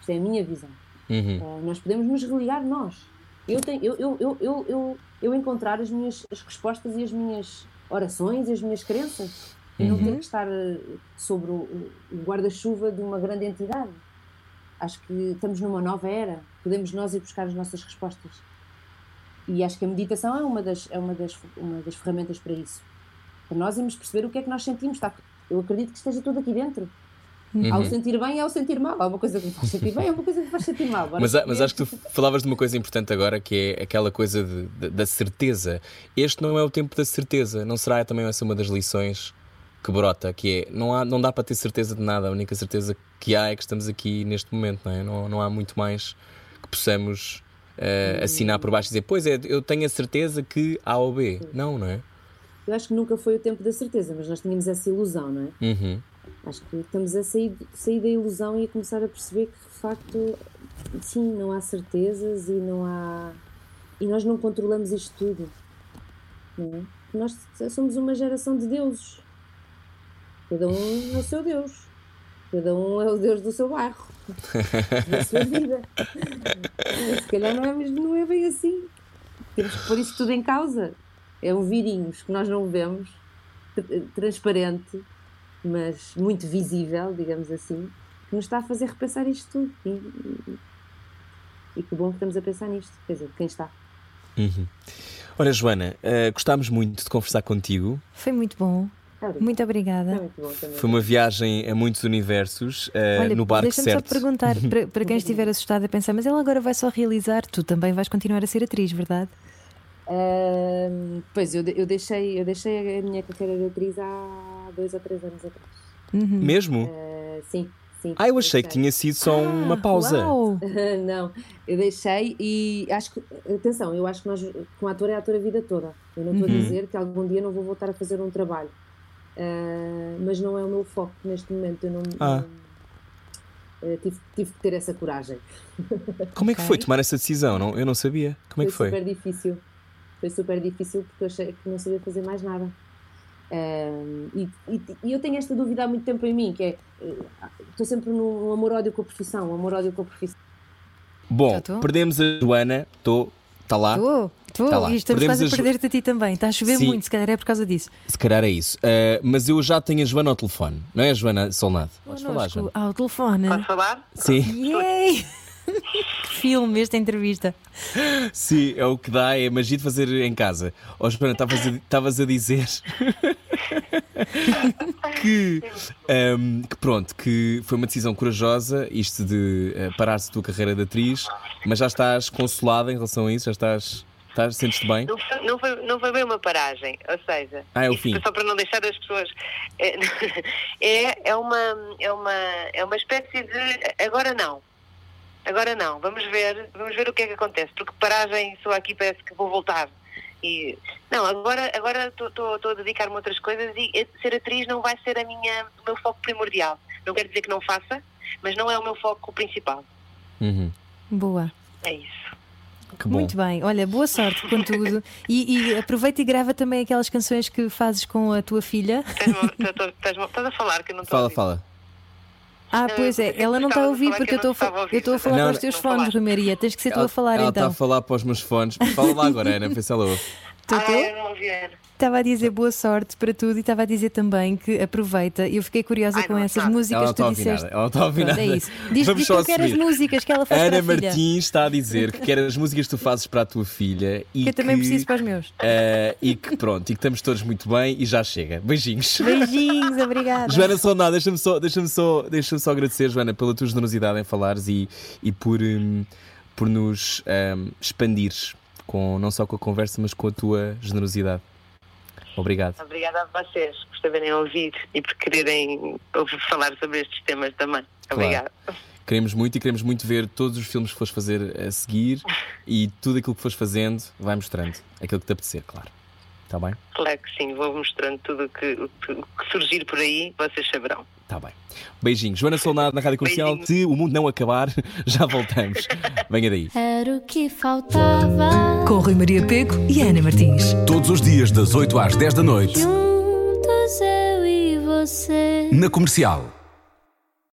Speaker 4: Isto é a minha visão.
Speaker 2: Uhum.
Speaker 4: Uh, nós podemos nos religar nós. Eu, tenho, eu, eu, eu, eu, eu, eu encontrar as minhas as respostas e as minhas orações e as minhas crenças e não ter que estar uh, sobre o, o guarda-chuva de uma grande entidade. Acho que estamos numa nova era, podemos nós ir buscar as nossas respostas. E acho que a meditação é uma das, é uma das, uma das ferramentas para isso. Para nós irmos perceber o que é que nós sentimos. Está, eu acredito que esteja tudo aqui dentro.
Speaker 2: Uhum.
Speaker 4: Ao sentir bem e ao sentir mal. Há uma coisa que me faz sentir bem, há uma coisa que me faz sentir mal. Bora
Speaker 2: Mas, mas acho que tu falavas de uma coisa importante agora que é aquela coisa de- de- da certeza. Este não é o tempo da certeza. Não será também essa uma das lições que brota? Que é não, há, não dá para ter certeza de nada. A única certeza que há é que estamos aqui neste momento, não é? Não, não há muito mais que possamos eh, assinar por baixo e dizer, pois é, eu tenho a certeza que A ou B. Não, não é?
Speaker 4: Eu acho que nunca foi o tempo da certeza, mas nós tínhamos essa ilusão, não é?
Speaker 2: Uhum.
Speaker 4: Acho que estamos a sair, sair da ilusão e a começar a perceber que de facto, sim, não há certezas e não há. E nós não controlamos isto tudo. Não é? Nós somos uma geração de deuses. Cada um é o seu Deus. Cada um é o Deus do seu bairro, da sua vida. Se calhar não é, mesmo, não é bem assim. Temos que pôr isso tudo em causa. É um vírus que nós não vemos, tr- transparente, mas muito visível, digamos assim, que nos está a fazer repensar isto tudo. E, e- e que bom que estamos a pensar nisto. Quer dizer, quem está.
Speaker 2: Olha, Joana, eh, gostámos muito de conversar contigo.
Speaker 3: Foi muito bom. Muito obrigada.
Speaker 2: Foi uma viagem a muitos universos eh,
Speaker 3: Olha,
Speaker 2: no barco
Speaker 3: deixa-me
Speaker 2: certo.
Speaker 3: só perguntar, para, para quem estiver assustado a pensar, mas ela agora vai só realizar, tu também vais continuar a ser atriz, verdade?
Speaker 4: Ahm, pois, eu, eu, deixei, eu deixei a minha carreira de atriz há dois ou três anos atrás.
Speaker 2: Mesmo?
Speaker 4: Ah, sim, sim.
Speaker 2: Ah, eu achei que
Speaker 4: deixei.
Speaker 2: tinha sido só uma pausa.
Speaker 3: Ah, Uau!
Speaker 4: não, eu deixei e acho que, atenção, eu acho que nós, como ator, é ator a vida toda. Eu não estou
Speaker 2: Uhum.
Speaker 4: a dizer que algum dia não vou voltar a fazer um trabalho, Ah, mas não é o meu foco neste momento. Eu não,
Speaker 2: Ah.
Speaker 4: não- eh, tive, tive que ter essa coragem.
Speaker 2: Como é que foi tomar essa decisão? Não, eu não sabia. Como é que foi?
Speaker 4: super difícil. Foi super difícil porque eu achei que não sabia fazer mais nada. Ahm, e, e- e eu tenho esta dúvida há muito tempo em mim, que é eh, estou sempre num, num amor-ódio com a profissão, amor-ódio com a profissão.
Speaker 2: Bom,
Speaker 3: tô?
Speaker 2: perdemos a Joana. Estou. Está lá.
Speaker 3: Estou, estou,
Speaker 2: Tá
Speaker 3: e estamos
Speaker 2: Perdemos
Speaker 3: quase a
Speaker 2: a
Speaker 3: perder-te a ti também. Está a chover
Speaker 2: Sim.
Speaker 3: muito, se calhar é por causa disso.
Speaker 2: Se calhar é isso. Uh, mas eu já tenho a Joana ao telefone. Não é a Joana Solnado? Podes falar, Joana.
Speaker 3: ao telefone.
Speaker 6: Posso falar?
Speaker 2: Sim.
Speaker 3: Yay! Que filme esta entrevista.
Speaker 2: Sim, é o que dá, é magia de fazer em casa. Ó, Joana, estavas a, estavas a dizer que, ehm, que pronto, que foi uma decisão corajosa isto de eh, parar-se da tua carreira de atriz, mas já estás consolada em relação a isso? Já estás. Estás Sentes-te bem?
Speaker 4: Não foi, não, foi, não foi bem uma paragem, ou seja,
Speaker 2: Ah, é o fim.
Speaker 4: só para não deixar as pessoas. É, é, é, uma, é, uma, é uma espécie de. Agora não. Agora não. Vamos ver, vamos ver o que é que acontece. Porque paragem, só aqui parece que vou voltar. E, não, agora agora estou a dedicar-me a outras coisas e ser atriz não vai ser a minha, o meu foco primordial. Não quero dizer que não faça, mas não é o meu foco principal.
Speaker 2: Uhum.
Speaker 3: Boa.
Speaker 4: É isso.
Speaker 2: Que bom.
Speaker 3: Muito bem, olha, boa sorte com tudo. E, e aproveita e grava também aquelas canções que fazes com a tua filha.
Speaker 4: Estás- a falar que eu não estou a
Speaker 2: Fala, fala.
Speaker 3: Ah, pois é, ela não está a ouvir porque
Speaker 4: que
Speaker 3: eu estou a,
Speaker 4: a
Speaker 3: fa-
Speaker 4: ouvir.
Speaker 3: eu estou a falar
Speaker 2: Não,
Speaker 3: para os teus fones,
Speaker 4: falaste.
Speaker 3: Romaria. Tens que ser tu
Speaker 2: Ela,
Speaker 3: a falar
Speaker 2: ela está
Speaker 3: então.
Speaker 2: a falar para os meus fones. Fala lá agora, Ana, vê se ela ouve.
Speaker 3: Estou,
Speaker 4: Ah, eu não ouvi, Ana.
Speaker 3: Estava a dizer boa sorte para tudo e estava a dizer também que aproveita. Eu fiquei curiosa
Speaker 4: Ai,
Speaker 3: com
Speaker 4: não,
Speaker 3: essas
Speaker 4: nada.
Speaker 3: músicas
Speaker 2: não
Speaker 3: que
Speaker 2: está a
Speaker 3: tu
Speaker 2: ouvir
Speaker 3: disseste.
Speaker 2: nada. Ela não está a ouvir
Speaker 3: Pronto,
Speaker 2: nada.
Speaker 3: é isso. Diz,
Speaker 2: Vamos
Speaker 3: diz
Speaker 2: só
Speaker 3: que eu quero as músicas que ela faz
Speaker 2: Ana
Speaker 3: para a filha.
Speaker 2: Martins está a dizer que quer as músicas que tu fazes para a tua filha e
Speaker 3: Que eu também preciso para os meus.
Speaker 2: eh, e que pronto, e que estamos todos muito bem e já chega. Beijinhos.
Speaker 3: Beijinhos, obrigada.
Speaker 2: Joana Soná, deixa-me só, deixa só, deixa só agradecer, Joana, pela tua generosidade em falares e, e por, hum, por nos hum, expandires com, não só com a conversa, mas com a tua generosidade. Obrigado.
Speaker 4: Obrigada a vocês por saberem ouvir e por quererem falar sobre estes temas também. Obrigada.
Speaker 2: Queremos muito e queremos muito ver todos os filmes que fores fazer a seguir e tudo aquilo que fores fazendo, vai mostrando. Aquilo que te apetecer, claro. Está bem?
Speaker 4: Claro que sim, vou mostrando tudo o que, o que- surgir por aí, vocês saberão.
Speaker 2: Está bem. Beijinhos. Joana Solnado na Rádio Comercial.
Speaker 4: Beijinhos.
Speaker 2: Se o mundo não acabar, já voltamos. Venha daí.
Speaker 1: Era o que faltava.
Speaker 7: Com Rui Maria Peco e Ana Martins.
Speaker 8: Todos os dias, das 8 às 10 da noite,
Speaker 1: Juntos eu e você.
Speaker 8: na comercial.